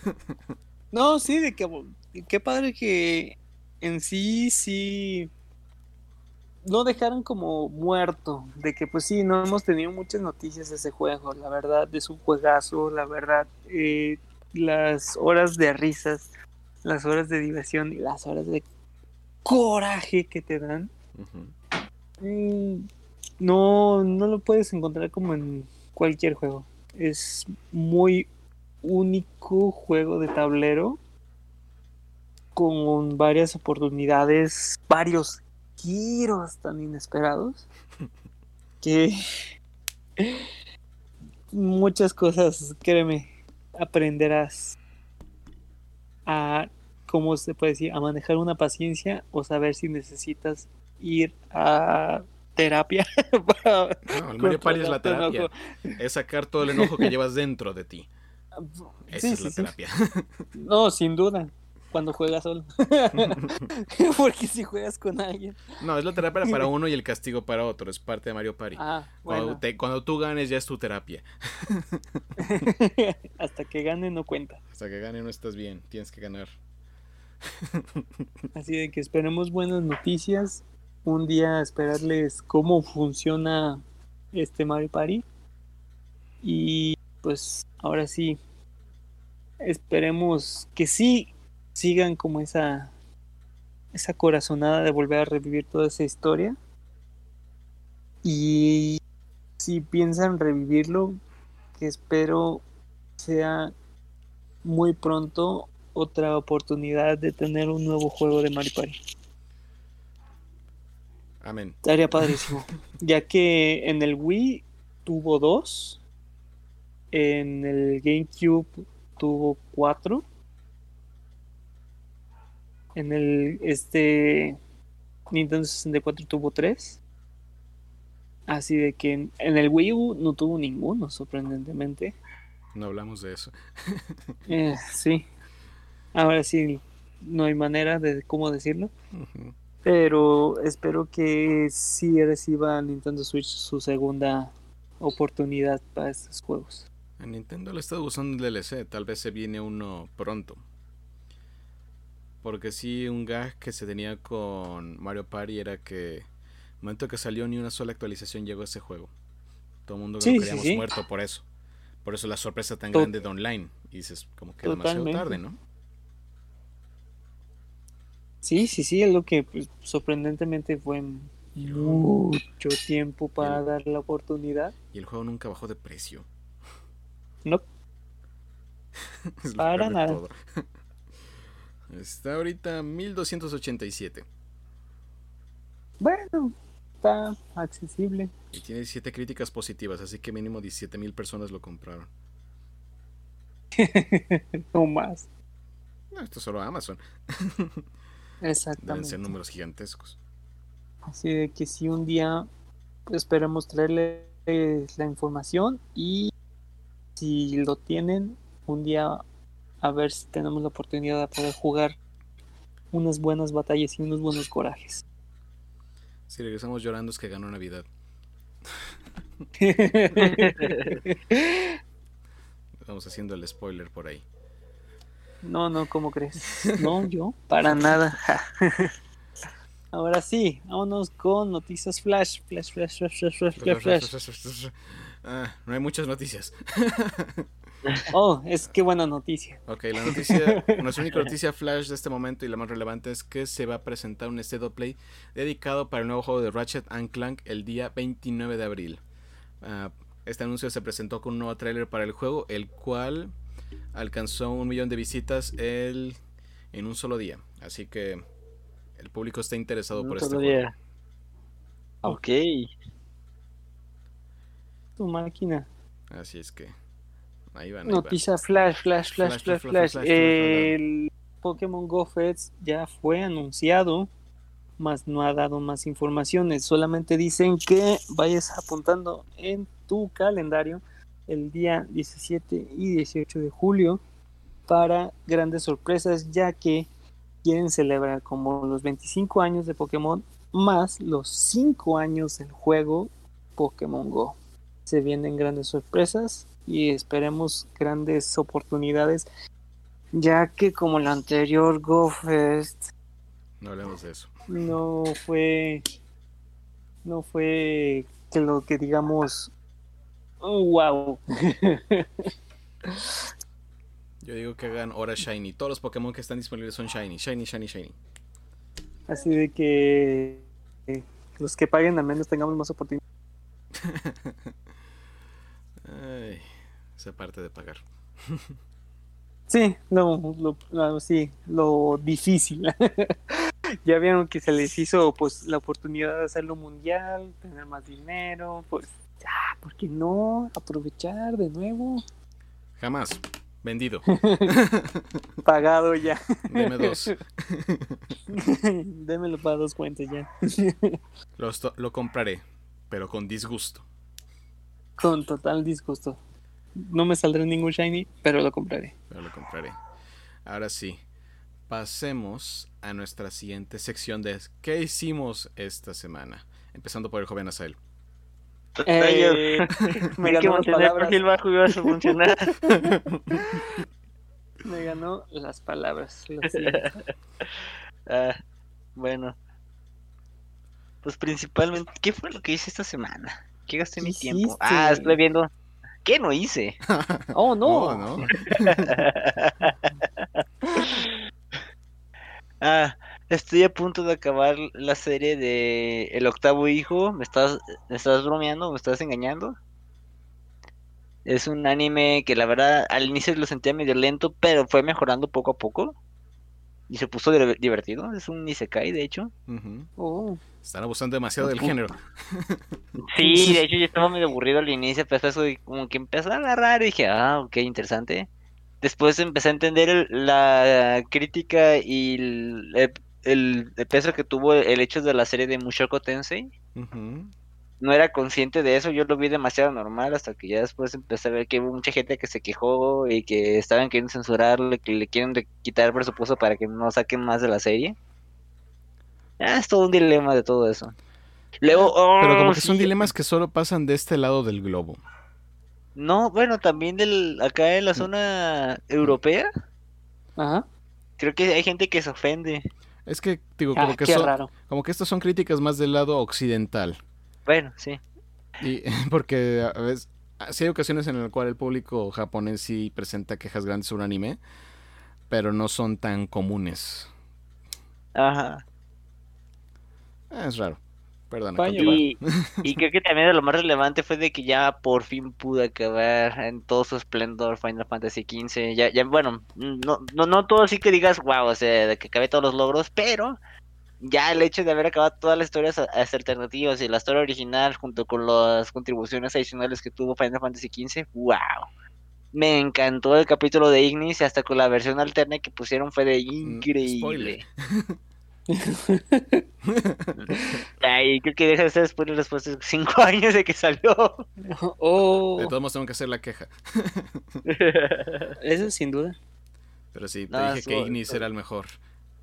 [laughs] No, sí, de que qué padre que en sí, sí no dejaron como muerto, de que pues sí, no hemos tenido muchas noticias de ese juego, la verdad es un juegazo, la verdad, eh, las horas de risas, las horas de diversión y las horas de coraje que te dan, mm, no, no lo puedes encontrar como en cualquier juego. Es muy único juego de tablero con varias oportunidades, varios giros tan inesperados [laughs] que muchas cosas, créeme, aprenderás a, ¿cómo se puede decir? A manejar una paciencia o saber si necesitas ir a terapia. [laughs] para No, el Mario Party es la terapia. Es sacar todo el enojo que [laughs] llevas dentro de ti. Esa Sí, es sí, la sí. terapia. No, sin duda. Cuando juegas solo. [laughs] Porque si juegas con alguien. No, es la terapia para uno y el castigo para otro. Es parte de Mario Party. Ah, Cuando, bueno. te- cuando tú ganes ya es tu terapia. Hasta que gane no cuenta. Hasta que gane no estás bien. Tienes que ganar. Así de que esperemos buenas noticias. Un día esperarles cómo funciona este Mario Party. Y pues ahora sí. Esperemos que sí sigan como esa esa corazonada de volver a revivir toda esa historia. Y si piensan revivirlo, que espero sea muy pronto otra oportunidad de tener un nuevo juego de Mario Party. Amén. Estaría padrísimo. ya que en el Wii tuvo dos. En el GameCube tuvo cuatro. En el este Nintendo 64 tuvo tres. Así de que en, en el Wii U no tuvo ninguno, sorprendentemente. No hablamos de eso. [laughs] Eh, sí. Ahora sí, no hay manera de cómo decirlo. Pero espero que sí reciba Nintendo Switch su segunda oportunidad para estos juegos. A Nintendo le está usando un DLC. Tal vez se viene uno pronto. Porque sí, un gag que se tenía con Mario Party era que el momento que salió ni una sola actualización llegó a ese juego. Todo el mundo Sí, lo sí, queríamos sí. muerto por eso. Por eso la sorpresa tan grande de online. Y dices, como que demasiado Totalmente. tarde, ¿no? Sí, sí, sí, es lo que pues, sorprendentemente fue mucho tiempo para El- dar la oportunidad. Y el juego nunca bajó de precio. No, [laughs] Para nada. todo. [laughs] Está ahorita 1287. bueno, está accesible. Y tiene 17 críticas positivas, así que mínimo 17 mil personas lo compraron. [laughs] no más. No, esto es solo Amazon. Deben ser Exactamente. números gigantescos. Así de que si un día esperemos traerles la información y si lo tienen, un día a ver si tenemos la oportunidad de poder jugar unas buenas batallas y unos buenos corajes. Si regresamos llorando es que ganó Navidad. [laughs] Estamos haciendo el spoiler por ahí. No, no, ¿cómo crees? [laughs] No, yo, para nada. [laughs] Ahora sí, vámonos con noticias flash, flash, flash, flash, flash, flash, flash, flash. Ah, no hay muchas noticias. [laughs] Oh, es que buena noticia. Ok, la noticia, nuestra única noticia flash de este momento y la más relevante es que se va a presentar un State Play dedicado para el nuevo juego de Ratchet and Clank el día 29 de abril. Ah, este anuncio se presentó con un nuevo tráiler para el juego, el cual alcanzó un millón de visitas el, en un solo día. Así que el público está interesado por este juego. Todavía. Ok. Tu máquina. Así es que Ahí van. Noticia flash, flash, flash, Flash, flash, flash, flash. flash, flash, El Pokémon Go Fest ya fue anunciado, más no ha dado más informaciones. Solamente dicen que vayas apuntando en tu calendario el día 17 y 18 de julio para grandes sorpresas, ya que quieren celebrar como los 25 años de Pokémon más los 5 años del juego Pokémon Go. Se vienen grandes sorpresas y esperemos grandes oportunidades, ya que como el anterior Go Fest No hablemos de eso. no fue no fue que lo que digamos wow Yo digo que hagan hora Shiny. Todos los Pokémon que están disponibles son Shiny. Shiny, Shiny, Shiny. así de que eh, los que paguen al menos tengamos más oportunidades [laughs] Ay, esa parte de pagar. [laughs] sí no lo, lo- sí lo difícil [laughs] ya vieron que se les hizo pues la oportunidad de hacerlo mundial tener más dinero pues ya por qué no aprovechar de nuevo Jamás. Vendido. [laughs] [laughs] pagado ya Deme dos. [laughs] démelo para dos cuentas ya Lo, lo compraré, pero con disgusto. Con total disgusto. No me saldrá ningún shiny, pero lo compraré. Pero lo compraré. Ahora sí. Pasemos a nuestra siguiente sección de ¿Qué hicimos esta semana? Empezando por el joven Asael. Eh, [laughs] me Hay que ganó las mantener el perfil bajo y vas a funcionar. [laughs] Me ganó las palabras. lo siento. [laughs] Ah, bueno. Pues principalmente, ¿qué fue lo que hice esta semana? ¿Qué gasté mi ¿Qué tiempo? Ah, estuve viendo. ¿Qué no hice? Oh, no. Oh, ¿no? Ah, estoy a punto de acabar la serie de El octavo hijo. ¿Me estás, me estás bromeando? ¿Me estás engañando? Es un anime que la verdad al inicio lo sentía medio lento, pero fue mejorando poco a poco. Y se puso diver- divertido. Es un isekai, de hecho. Oh. Están abusando demasiado del género. [laughs] Sí, de hecho yo estaba medio aburrido al inicio, pero fue como que empezó a agarrar y dije, ah, ok, interesante. Después empecé a entender el- la crítica y el, el- el peso que tuvo el hecho de la serie de Mushoku Tensei. No era consciente de eso, yo lo vi demasiado normal hasta que ya después empecé a ver que hubo mucha gente que se quejó y que estaban queriendo censurarle, que le quieren de- quitar presupuesto para que no saquen más de la serie. Ah, es todo un dilema de todo eso. Luego, Pero como oh, que son sí, dilemas que solo pasan de este lado del globo. No, bueno, también del acá en la zona europea, Ajá. creo que hay gente que se ofende. Es que, digo, como Ah, que qué son, raro. como que estas son críticas más del lado occidental. Bueno, sí. Y [laughs] porque a veces sí hay ocasiones en las cuales el público japonés sí presenta quejas grandes sobre un anime, pero no son tan comunes. Ajá. Es raro. Continúa. Y, y creo que también lo más relevante fue de que ya por fin pude acabar en todo su esplendor Final Fantasy XV. Ya, ya, bueno, no, no, no todo así que digas, wow, o sea, de que acabé todos los logros, pero ya el hecho de haber acabado todas las historias alternativas y la historia original junto con las contribuciones adicionales que tuvo Final Fantasy XV, wow. Me encantó el capítulo de Ignis y hasta con la versión alterna que pusieron fue de increíble. [laughs] [laughs] Ay, creo que deja de spoiler después de 5 [laughs] años de que salió. [laughs] Oh. De todos modos tengo que hacer la queja. Eso sin duda. Pero sí, te No, dije que Ignis era el mejor.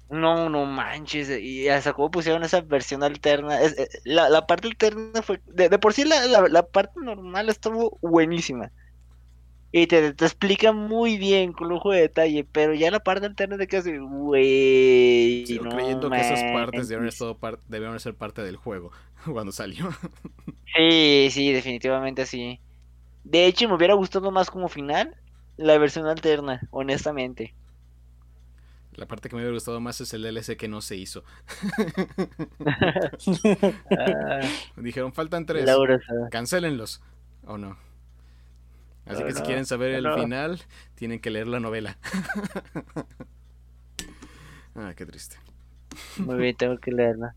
No, no manches. Y hasta cómo pusieron esa versión alterna. Es- eh, la, la parte alterna fue. De, de por sí, la, la, la parte normal estuvo buenísima. Y te, te explica muy bien, con lujo de detalle. Pero ya la parte alterna de hace. Güey. Sigo no creyendo que esas partes debieron, manches". estado par- debieron ser parte del juego [laughs] cuando salió. Sí, sí, definitivamente sí. De hecho, me hubiera gustado más como final la versión alterna, honestamente. La parte que me hubiera gustado más es el DLC que no se hizo. [laughs] [laughs] Dijeron, faltan tres. Cancélenlos. ¿O no? Así No, que si no, quieren saber el no. final, tienen que leer la novela. [laughs] ah, qué triste. Muy bien, tengo que leerla.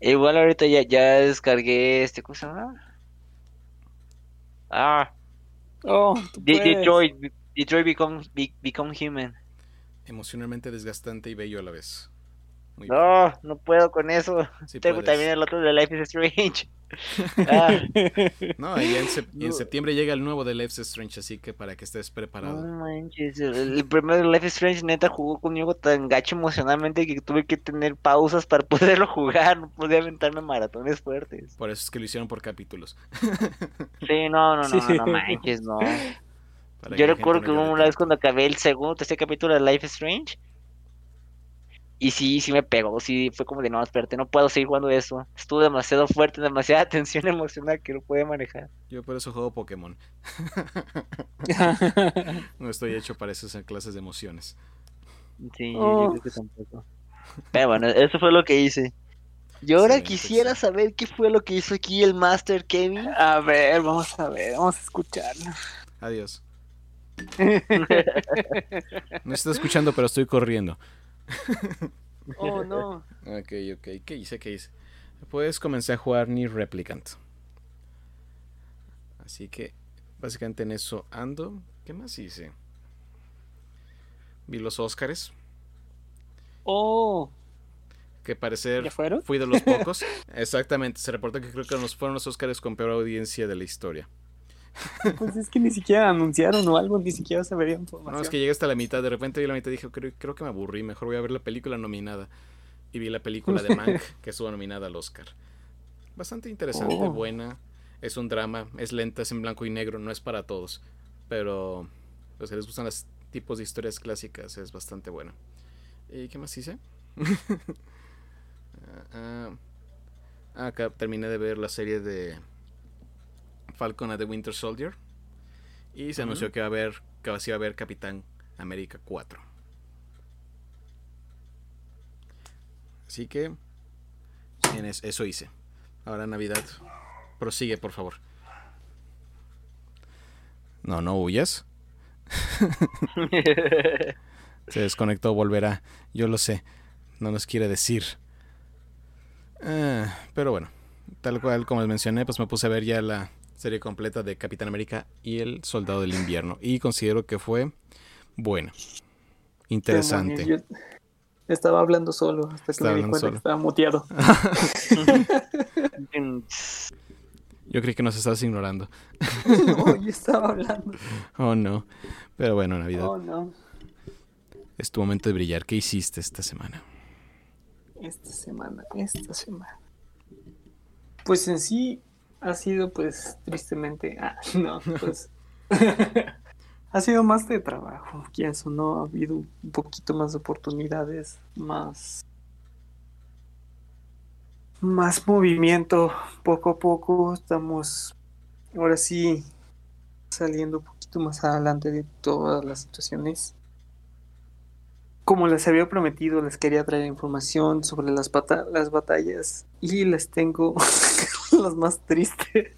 Igual ahorita ya, ya descargué este, ¿cómo se llama? Ah, Oh. Detroit, Detroit become, be- become human. Emocionalmente desgastante y bello a la vez. Muy bien. No, no puedo con eso. Sí Tengo puedes. también el otro de Life is Strange. [laughs] Ah, No, y en, sep- en No. septiembre llega el nuevo de Life is Strange, así que para que estés no preparado. manches, el, primer Life is Strange neta jugó conmigo tan gacho emocionalmente que tuve que tener pausas para [laughs] poderlo jugar, no podía aventarme maratones fuertes. Por eso es que lo hicieron por capítulos. [laughs] Sí, no, no, no, no, Sí. no manches, no. Yo recuerdo que no una vez cuando acabé el segundo, tercer capítulo de Life is Strange. Y sí, sí me pegó, sí, fue como de no, espérate, no puedo seguir jugando eso. Estuvo demasiado fuerte, demasiada [laughs] tensión emocional que no puede manejar. Yo por eso juego Pokémon. [laughs] No estoy hecho para esas clases de emociones. Sí, yo- Oh. yo creo que tampoco. Pero bueno, eso fue lo que hice. Y ahora quisiera saber qué fue lo que hizo aquí el Master Kevin. A ver, vamos a ver, vamos a escucharlo. Adiós. [laughs] No estoy escuchando, pero estoy corriendo. [laughs] Oh, no. Ok, ok. ¿Qué hice? ¿Qué hice? Pues comencé a jugar Ni Replicant. Así que básicamente en eso ando. ¿Qué más hice? Vi los Óscares. Oh, Que parecer ¿ya fueron? fui de los [laughs] pocos. Exactamente. Se reportó que creo que nos fueron los Óscares con peor audiencia de la historia. Pues es que ni siquiera anunciaron o algo, ni siquiera se vería información. No, es que llegué hasta la mitad. De repente vi la mitad y dije, creo, creo que me aburrí. Mejor voy a ver la película nominada. Y vi la película de Mank, [laughs] que estuvo nominada al Oscar. Bastante interesante, Oh. buena. Es un drama, es lenta, es en blanco y negro, no es para todos. Pero los que les gustan los tipos de historias clásicas es bastante buena. ¿Y qué más hice? [laughs] Ah, acá terminé de ver la serie de Falcon and the Winter Soldier. Y se anunció que va a haber, que va a haber Capitán América 4. Así que en es- eso hice. Ahora Navidad. Prosigue, por favor. No, no huyas. [laughs] Se desconectó, volverá. Yo lo sé. No nos quiere decir. Ah, pero bueno, tal cual como les mencioné, pues me puse a ver ya la serie completa de Capitán América y el Soldado del Invierno. Y considero que fue buena. Interesante. Yo estaba hablando solo hasta que Estaba me di hablando cuenta solo. que estaba muteado. [laughs] [laughs] Yo creí que nos estabas ignorando. no, yo [laughs] estaba hablando. Oh no. Pero bueno, Navidad. Oh, no. Es tu momento de brillar. ¿Qué hiciste esta semana? Esta semana, esta semana. Pues en sí ha sido pues tristemente, [laughs] ah, no, [laughs] pues [laughs] ha sido más de trabajo, quién o no, ha habido un poquito más de oportunidades, más más movimiento, poco a poco estamos ahora sí saliendo un poquito más adelante de todas las situaciones. Como les había prometido, les quería traer información sobre las, bata- las batallas y les tengo [laughs] las más tristes.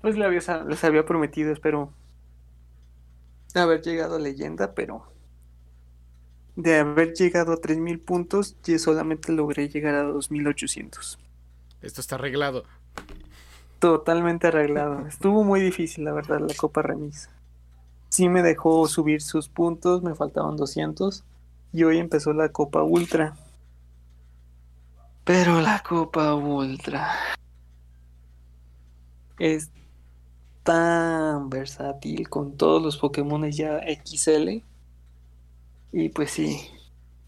Pues les había, les había prometido, espero haber llegado a leyenda, pero de haber llegado a 3000 puntos, yo solamente logré llegar a 2800. Esto está arreglado. Totalmente arreglado. Estuvo muy difícil, la verdad, la Copa Remix. Sí me dejó subir sus puntos, me faltaban 200. Y hoy empezó la Copa Ultra. Pero la Copa Ultra es tan versátil con todos los Pokémon ya XL. Y pues sí,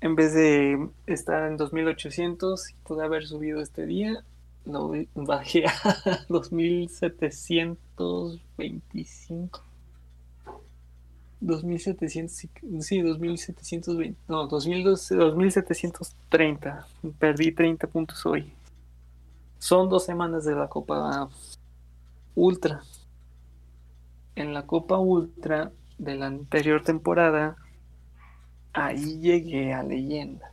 en vez de estar en 2800, pude haber subido este día lo bajé a [laughs] 2725. 2700, sí, sí, 2720, no, 2200, 2730. Perdí 30 puntos hoy. Son dos semanas de la Copa Ultra. En la Copa Ultra de la anterior temporada, ahí llegué a leyenda.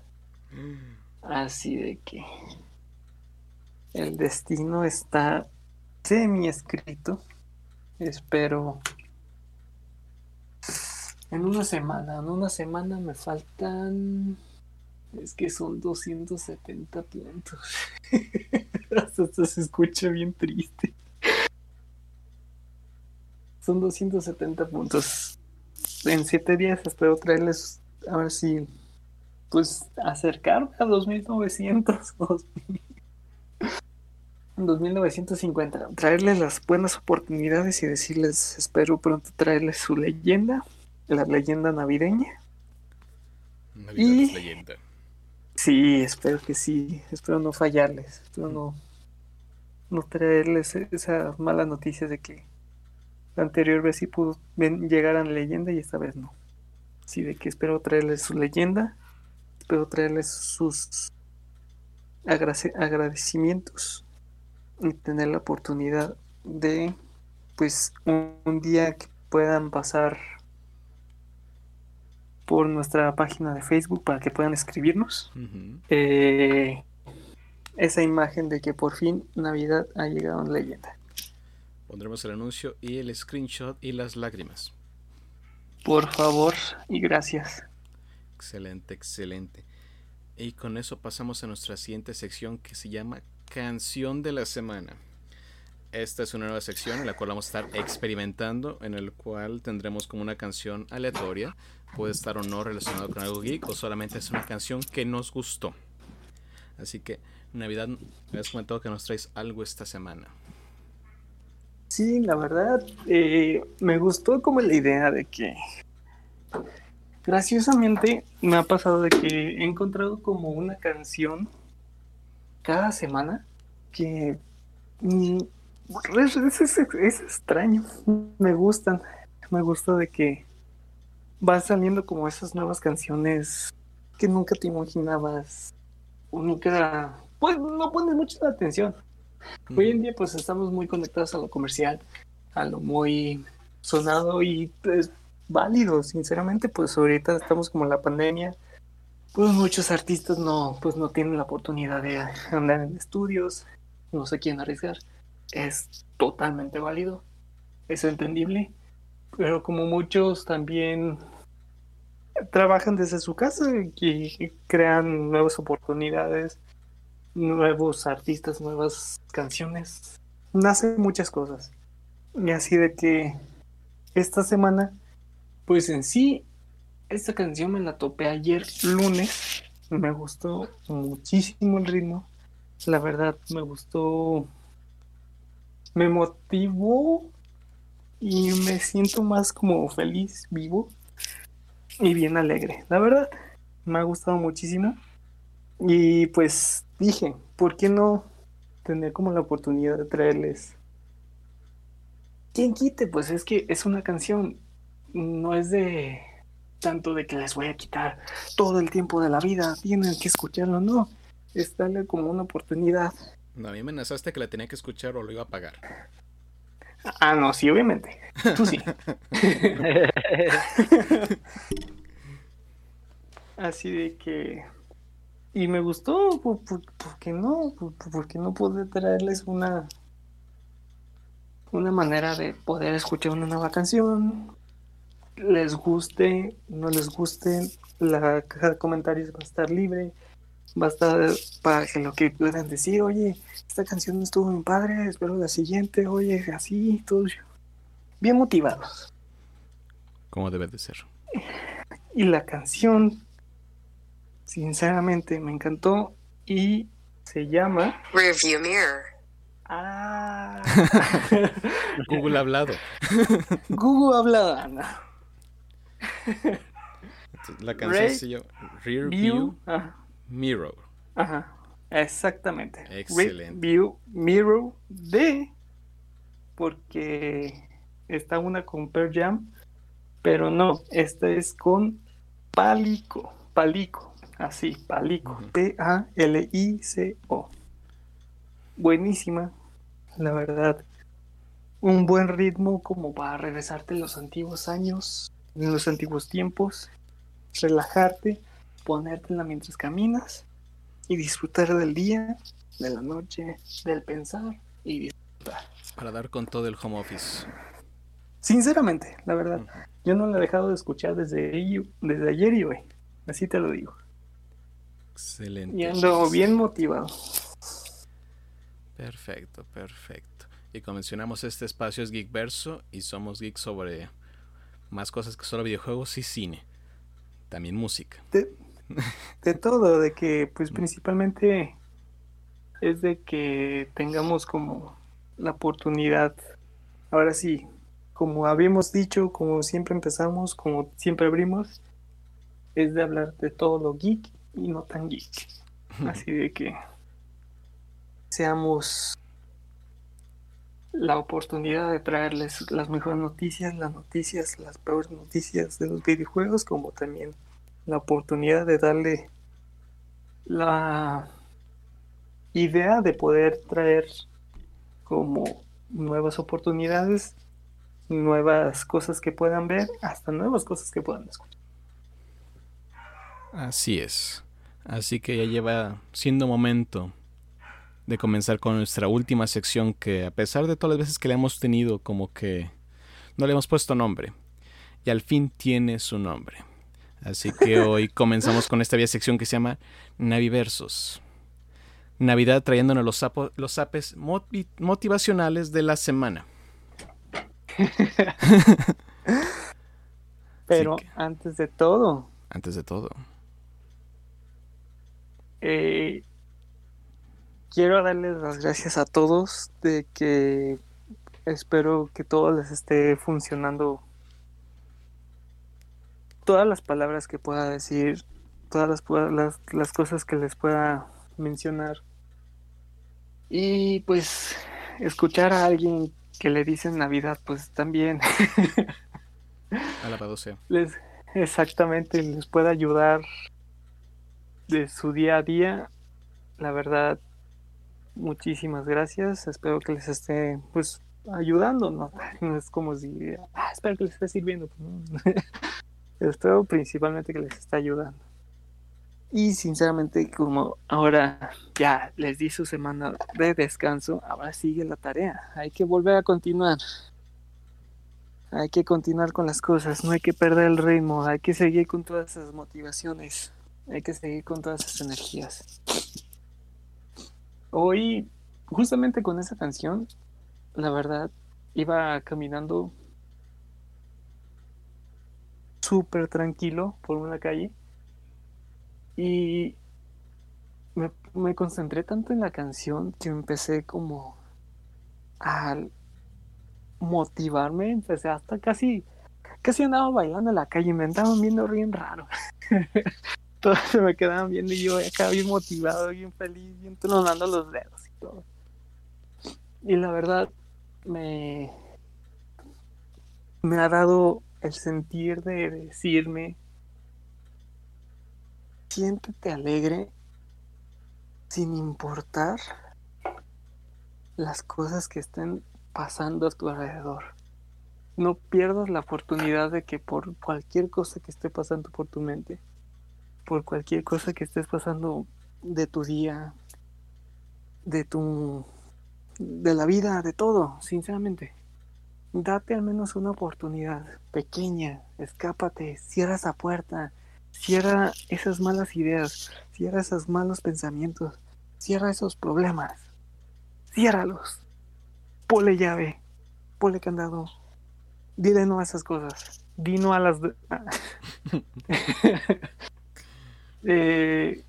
Así de que el destino está semi escrito. Espero en una semana. En una semana me faltan. Es que son 270 puntos. [laughs] Hasta se escucha bien triste. Son 270 puntos. En 7 días espero traerles, a ver si, pues, acercarme a 2900 o 2950. Traerles las buenas oportunidades y decirles, espero pronto traerles su leyenda, la leyenda navideña. Navidad Y- es leyenda. Sí, espero que sí. Espero no fallarles. Espero no, no traerles e- esa mala noticia de que la anterior vez sí pudo llegar a la leyenda y esta vez no. Sí, de que espero traerles su leyenda. Espero traerles sus agradecimientos y tener la oportunidad de, pues, un, un día que puedan pasar por nuestra página de Facebook para que puedan escribirnos eh, esa imagen de que por fin Navidad ha llegado en leyenda. Pondremos el anuncio y el screenshot y las lágrimas. Por favor y gracias. Excelente, excelente. Y con eso pasamos a nuestra siguiente sección que se llama Canción de la Semana. Esta es una nueva sección en la cual vamos a estar experimentando, en el cual tendremos como una canción aleatoria. Puede estar o no relacionado con algo geek o solamente es una canción que nos gustó. Así que, Navidad, me has comentado que nos traes algo esta semana. Sí, la verdad, eh, me gustó como la idea de que, graciosamente, me ha pasado de que he encontrado como una canción cada semana que mm, es, es- es- es extraño, me gustan, me gusta de que van saliendo como esas nuevas canciones que nunca te imaginabas, o nunca, pues no pones mucha atención. Hoy en día pues estamos muy conectados a lo comercial, a lo muy sonado y pues válido, sinceramente pues ahorita estamos como en la pandemia, pues muchos artistas no pues no tienen la oportunidad de andar en estudios, no se quieren arriesgar, es totalmente válido, es entendible, pero como muchos también trabajan desde su casa y crean nuevas oportunidades nuevos artistas, nuevas canciones. Nacen muchas cosas. Y así de que esta semana, pues en sí, esta canción me la topé ayer lunes. Me gustó muchísimo el ritmo. La verdad, me gustó. Me motivó y me siento más como feliz, vivo y bien alegre. La verdad, me ha gustado muchísimo. Y pues dije, ¿por qué no tener como la oportunidad de traerles? ¿Quién quite? Pues es que es una canción, no es de tanto de que les voy a quitar todo el tiempo de la vida, tienen que escucharlo, no. Es darle como una oportunidad. No, a mí me amenazaste que la tenía que escuchar o lo iba a pagar. Ah, no, sí, obviamente. Tú sí. [laughs] Así de que... Y me gustó, ¿por, por, por qué no? ¿Por, por qué no pude traerles una... Una manera de poder escuchar una nueva canción? Les guste, no les guste, la caja de comentarios va a estar libre. Va a estar para que lo que puedan decir, oye, esta canción estuvo muy padre, espero la siguiente, oye, así, todos bien motivados. Como debe de ser. Y la canción, sinceramente, me encantó y se llama... Rearview mirror. Ah, [laughs] Google ha hablado. [laughs] Google habla Ana. La canción Ray se llama Rear View. View Ajá, Mirror. ajá, exactamente. Excelente. View Mirror de... Porque está una con Pearl Jam, pero no, esta es con Palico. Palico, así, Palico. P-A-L-I-C-O. Buenísima, la verdad. Un buen ritmo como para regresarte en los antiguos años, en los antiguos tiempos, relajarte, ponértela mientras caminas y disfrutar del día, de la noche, del pensar y disfrutar. Para dar con todo el home office. Sinceramente, la verdad, yo no la he dejado de escuchar desde, ayer y hoy. Así te lo digo. Excelente. Y ando bien motivado. Perfecto, perfecto. Y como mencionamos, este espacio es Geekverso y somos geeks sobre más cosas que solo videojuegos y cine. También música. De todo, de que pues principalmente es de que tengamos como la oportunidad, ahora sí, como habíamos dicho, como siempre empezamos, como siempre abrimos, es de hablar de todo lo geek y no tan geek. Así de que seamos la oportunidad de traerles las mejores noticias, las noticias, las peores noticias de los videojuegos, como también la oportunidad de darle la idea de poder traer como nuevas oportunidades, nuevas cosas que puedan ver, hasta nuevas cosas que puedan escuchar. Así es. Así que ya lleva siendo momento de comenzar con nuestra última sección que a pesar de todas las veces que le hemos tenido como que no le hemos puesto nombre y al fin tiene su nombre. Así que hoy comenzamos con esta vieja sección que se llama Naviversos. Navidad trayéndonos los, sapos, los sapes motivacionales de la semana. [laughs] Pero antes de todo. Antes de todo. Eh, quiero darles las gracias a todos de que espero que todo les esté funcionando. Todas las palabras que pueda decir, todas las, las, las cosas que les pueda mencionar. Y pues escuchar a alguien que le dicen Navidad, pues también. Alabado sea. [laughs] Les, exactamente, les puede ayudar de su día a día. La verdad, muchísimas gracias. Espero que les esté pues ayudando, ¿no? [laughs] No es como si, ah, espero que les esté sirviendo. [laughs] Pues, espero principalmente que les esté ayudando. Y sinceramente, como ahora ya les di su semana de descanso, ahora sigue la tarea. Hay que volver a continuar. Hay que continuar con las cosas, no hay que perder el ritmo, hay que seguir con todas esas motivaciones, hay que seguir con todas esas energías. Hoy, justamente con esa canción, la verdad, iba caminando súper tranquilo por una calle y me, concentré tanto en la canción que empecé como a motivarme, empecé hasta casi, casi andaba bailando en la calle, y me andaban viendo bien raro. [laughs] todos se me quedaban viendo y yo acá bien motivado, bien feliz, bien tronando los dedos y todo. Y la verdad me, me ha dado el sentir de decirme, siéntete alegre sin importar las cosas que estén pasando a tu alrededor. No pierdas la oportunidad de que por cualquier cosa que esté pasando por tu mente, por cualquier cosa que estés pasando de tu día, de tu de la vida, de todo, sinceramente. Date al menos una oportunidad pequeña, escápate, cierra esa puerta, cierra esas malas ideas, cierra esos malos pensamientos, cierra esos problemas, ciérralos, pole llave, pole candado, dile no a esas cosas, di no a las... [laughs] Eh,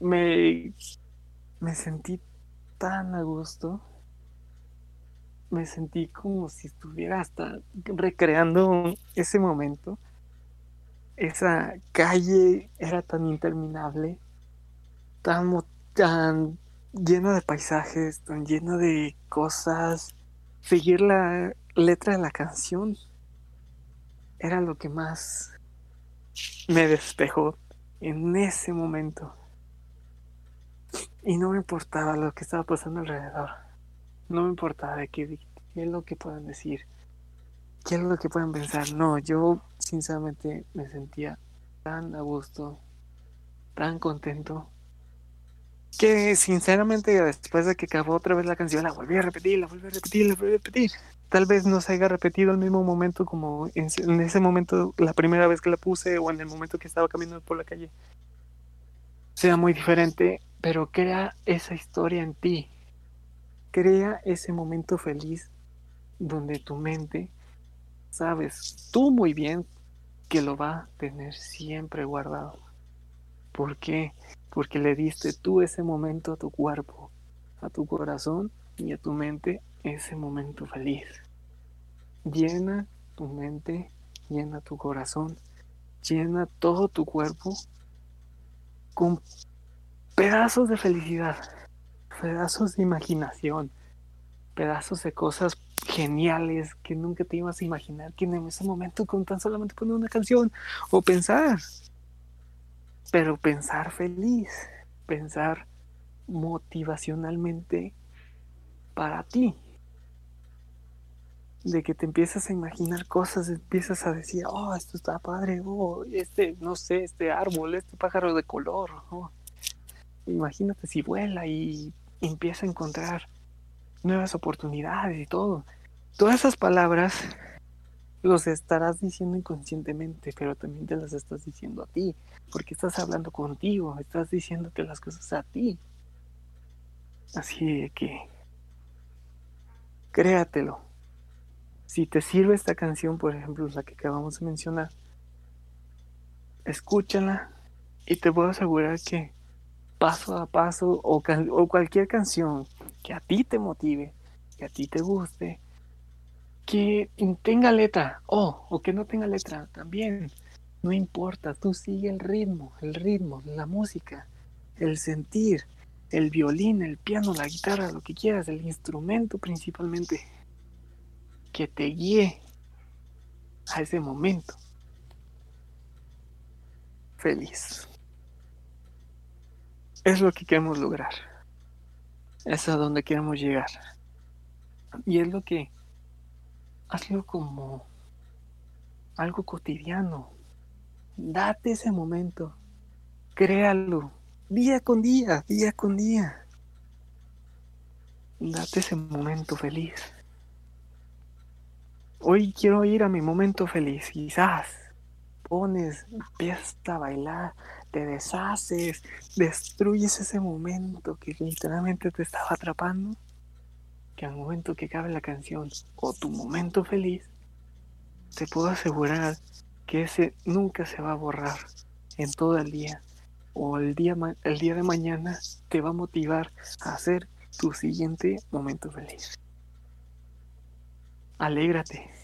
me, me sentí tan a gusto. Me sentí como si estuviera hasta recreando ese momento. Esa calle era tan interminable, tan, tan llena de paisajes, tan llena de cosas. Seguir la letra de la canción era lo que más me despejó en ese momento. Y no me importaba lo que estaba pasando alrededor. No me importaba de qué, qué es lo que puedan decir. Qué es lo que puedan pensar. No, yo sinceramente me sentía tan a gusto, tan contento, que sinceramente después de que acabó otra vez la canción, la volví a repetir, la volví a repetir, la volví a repetir tal vez no se haya repetido el mismo momento como en, ese momento, la primera vez que la puse o en el momento que estaba caminando por la calle. Sea muy diferente, pero crea esa historia en ti. Crea ese momento feliz donde tu mente, sabes tú muy bien que lo va a tener siempre guardado. ¿Por qué? Porque le diste tú ese momento a tu cuerpo, a tu corazón y a tu mente ese momento feliz. Llena tu mente, llena tu corazón, llena todo tu cuerpo con pedazos de felicidad, pedazos de imaginación, pedazos de cosas geniales que nunca te ibas a imaginar que en ese momento con tan solamente poner una canción o pensar. Pero pensar feliz, pensar motivacionalmente para ti. De que te empiezas a imaginar cosas, empiezas a decir, oh, esto está padre, oh, este, no sé, este árbol, este pájaro de color. Oh. Imagínate si vuela y empieza a encontrar nuevas oportunidades y todo. Todas esas palabras los estarás diciendo inconscientemente, pero también te las estás diciendo a ti, porque estás hablando contigo, estás diciéndote las cosas a ti. Así que créatelo. Si te sirve esta canción, por ejemplo, la que acabamos de mencionar, escúchala y te puedo asegurar que paso a paso o, cualquier canción que a ti te motive, que a ti te guste, que tenga letra, o que no tenga letra, también, no importa, tú sigue el ritmo, el ritmo, la música, el sentir, el violín, el piano, la guitarra, lo que quieras, el instrumento principalmente, que te guíe a ese momento. Feliz. Es lo que queremos lograr. Es a donde queremos llegar. Y es lo que hazlo como algo cotidiano. Date ese momento. Créalo. Día con día, día con día. Date ese momento feliz. Hoy quiero ir a mi momento feliz. Quizás pones, empiezas a bailar, te deshaces, destruyes ese momento que literalmente te estaba atrapando que al momento que acabe la canción o tu momento feliz, te puedo asegurar que ese nunca se va a borrar en todo el día o el día, el día de mañana te va a motivar a hacer tu siguiente momento feliz. Alégrate.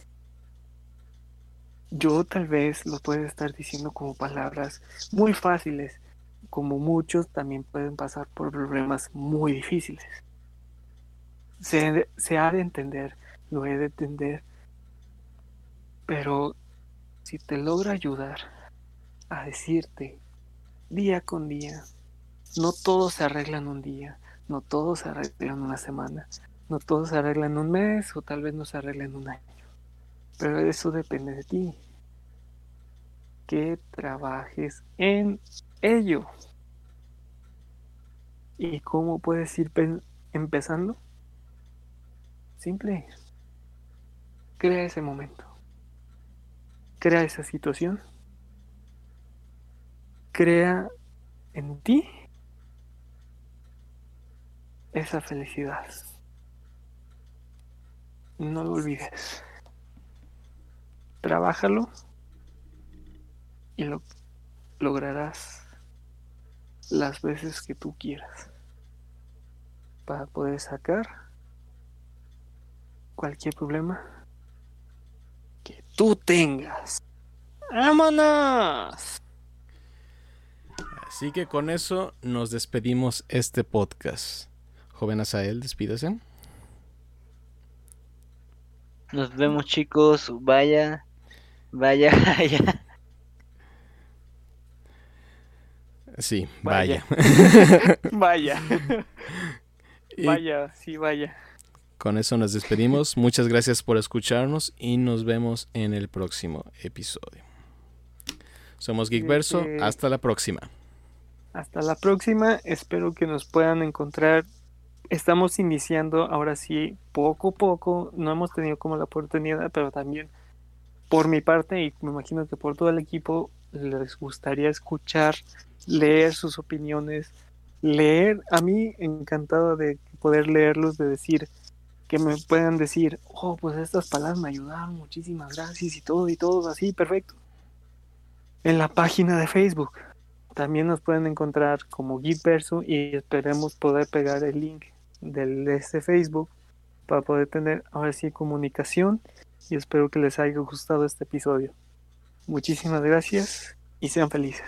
Yo tal vez lo puedo estar diciendo como palabras muy fáciles, como muchos también pueden pasar por problemas muy difíciles. Se, ha de entender, lo he de entender, pero si te logra ayudar a decirte día con día, no todo se arregla en un día, no todo se arregla en una semana, no todo se arregla en un mes o tal vez no se arregla en un año, pero eso depende de ti, que trabajes en ello. ¿Y cómo puedes ir empezando? Simple. Crea ese momento. Crea esa situación. Crea en ti esa felicidad. No lo olvides. Trabájalo y lo lograrás las veces que tú quieras para poder sacar cualquier problema que tú tengas. ¡Vámonos! Así que con eso nos despedimos este podcast. Joven Asael, despídase. Nos vemos chicos, vaya, vaya, [laughs] vaya. Sí, vaya. Vaya. [laughs] vaya, sí, vaya. Con eso nos despedimos. Muchas gracias por escucharnos y nos vemos en el próximo episodio. Somos Geekverso. Hasta la próxima. Hasta la próxima. Espero que nos puedan encontrar. Estamos iniciando ahora sí, poco a poco. No hemos tenido como la oportunidad, pero también por mi parte y me imagino que por todo el equipo les gustaría escuchar, leer sus opiniones, leer. A mí encantado de poder leerlos, de decir, que me puedan decir, oh, pues estas palabras me ayudaron, muchísimas gracias y todo, y todo así, perfecto. En la página de Facebook también nos pueden encontrar como Geekverso y esperemos poder pegar el link del, de este Facebook para poder tener ahora sí comunicación y espero que les haya gustado este episodio. Muchísimas gracias y sean felices.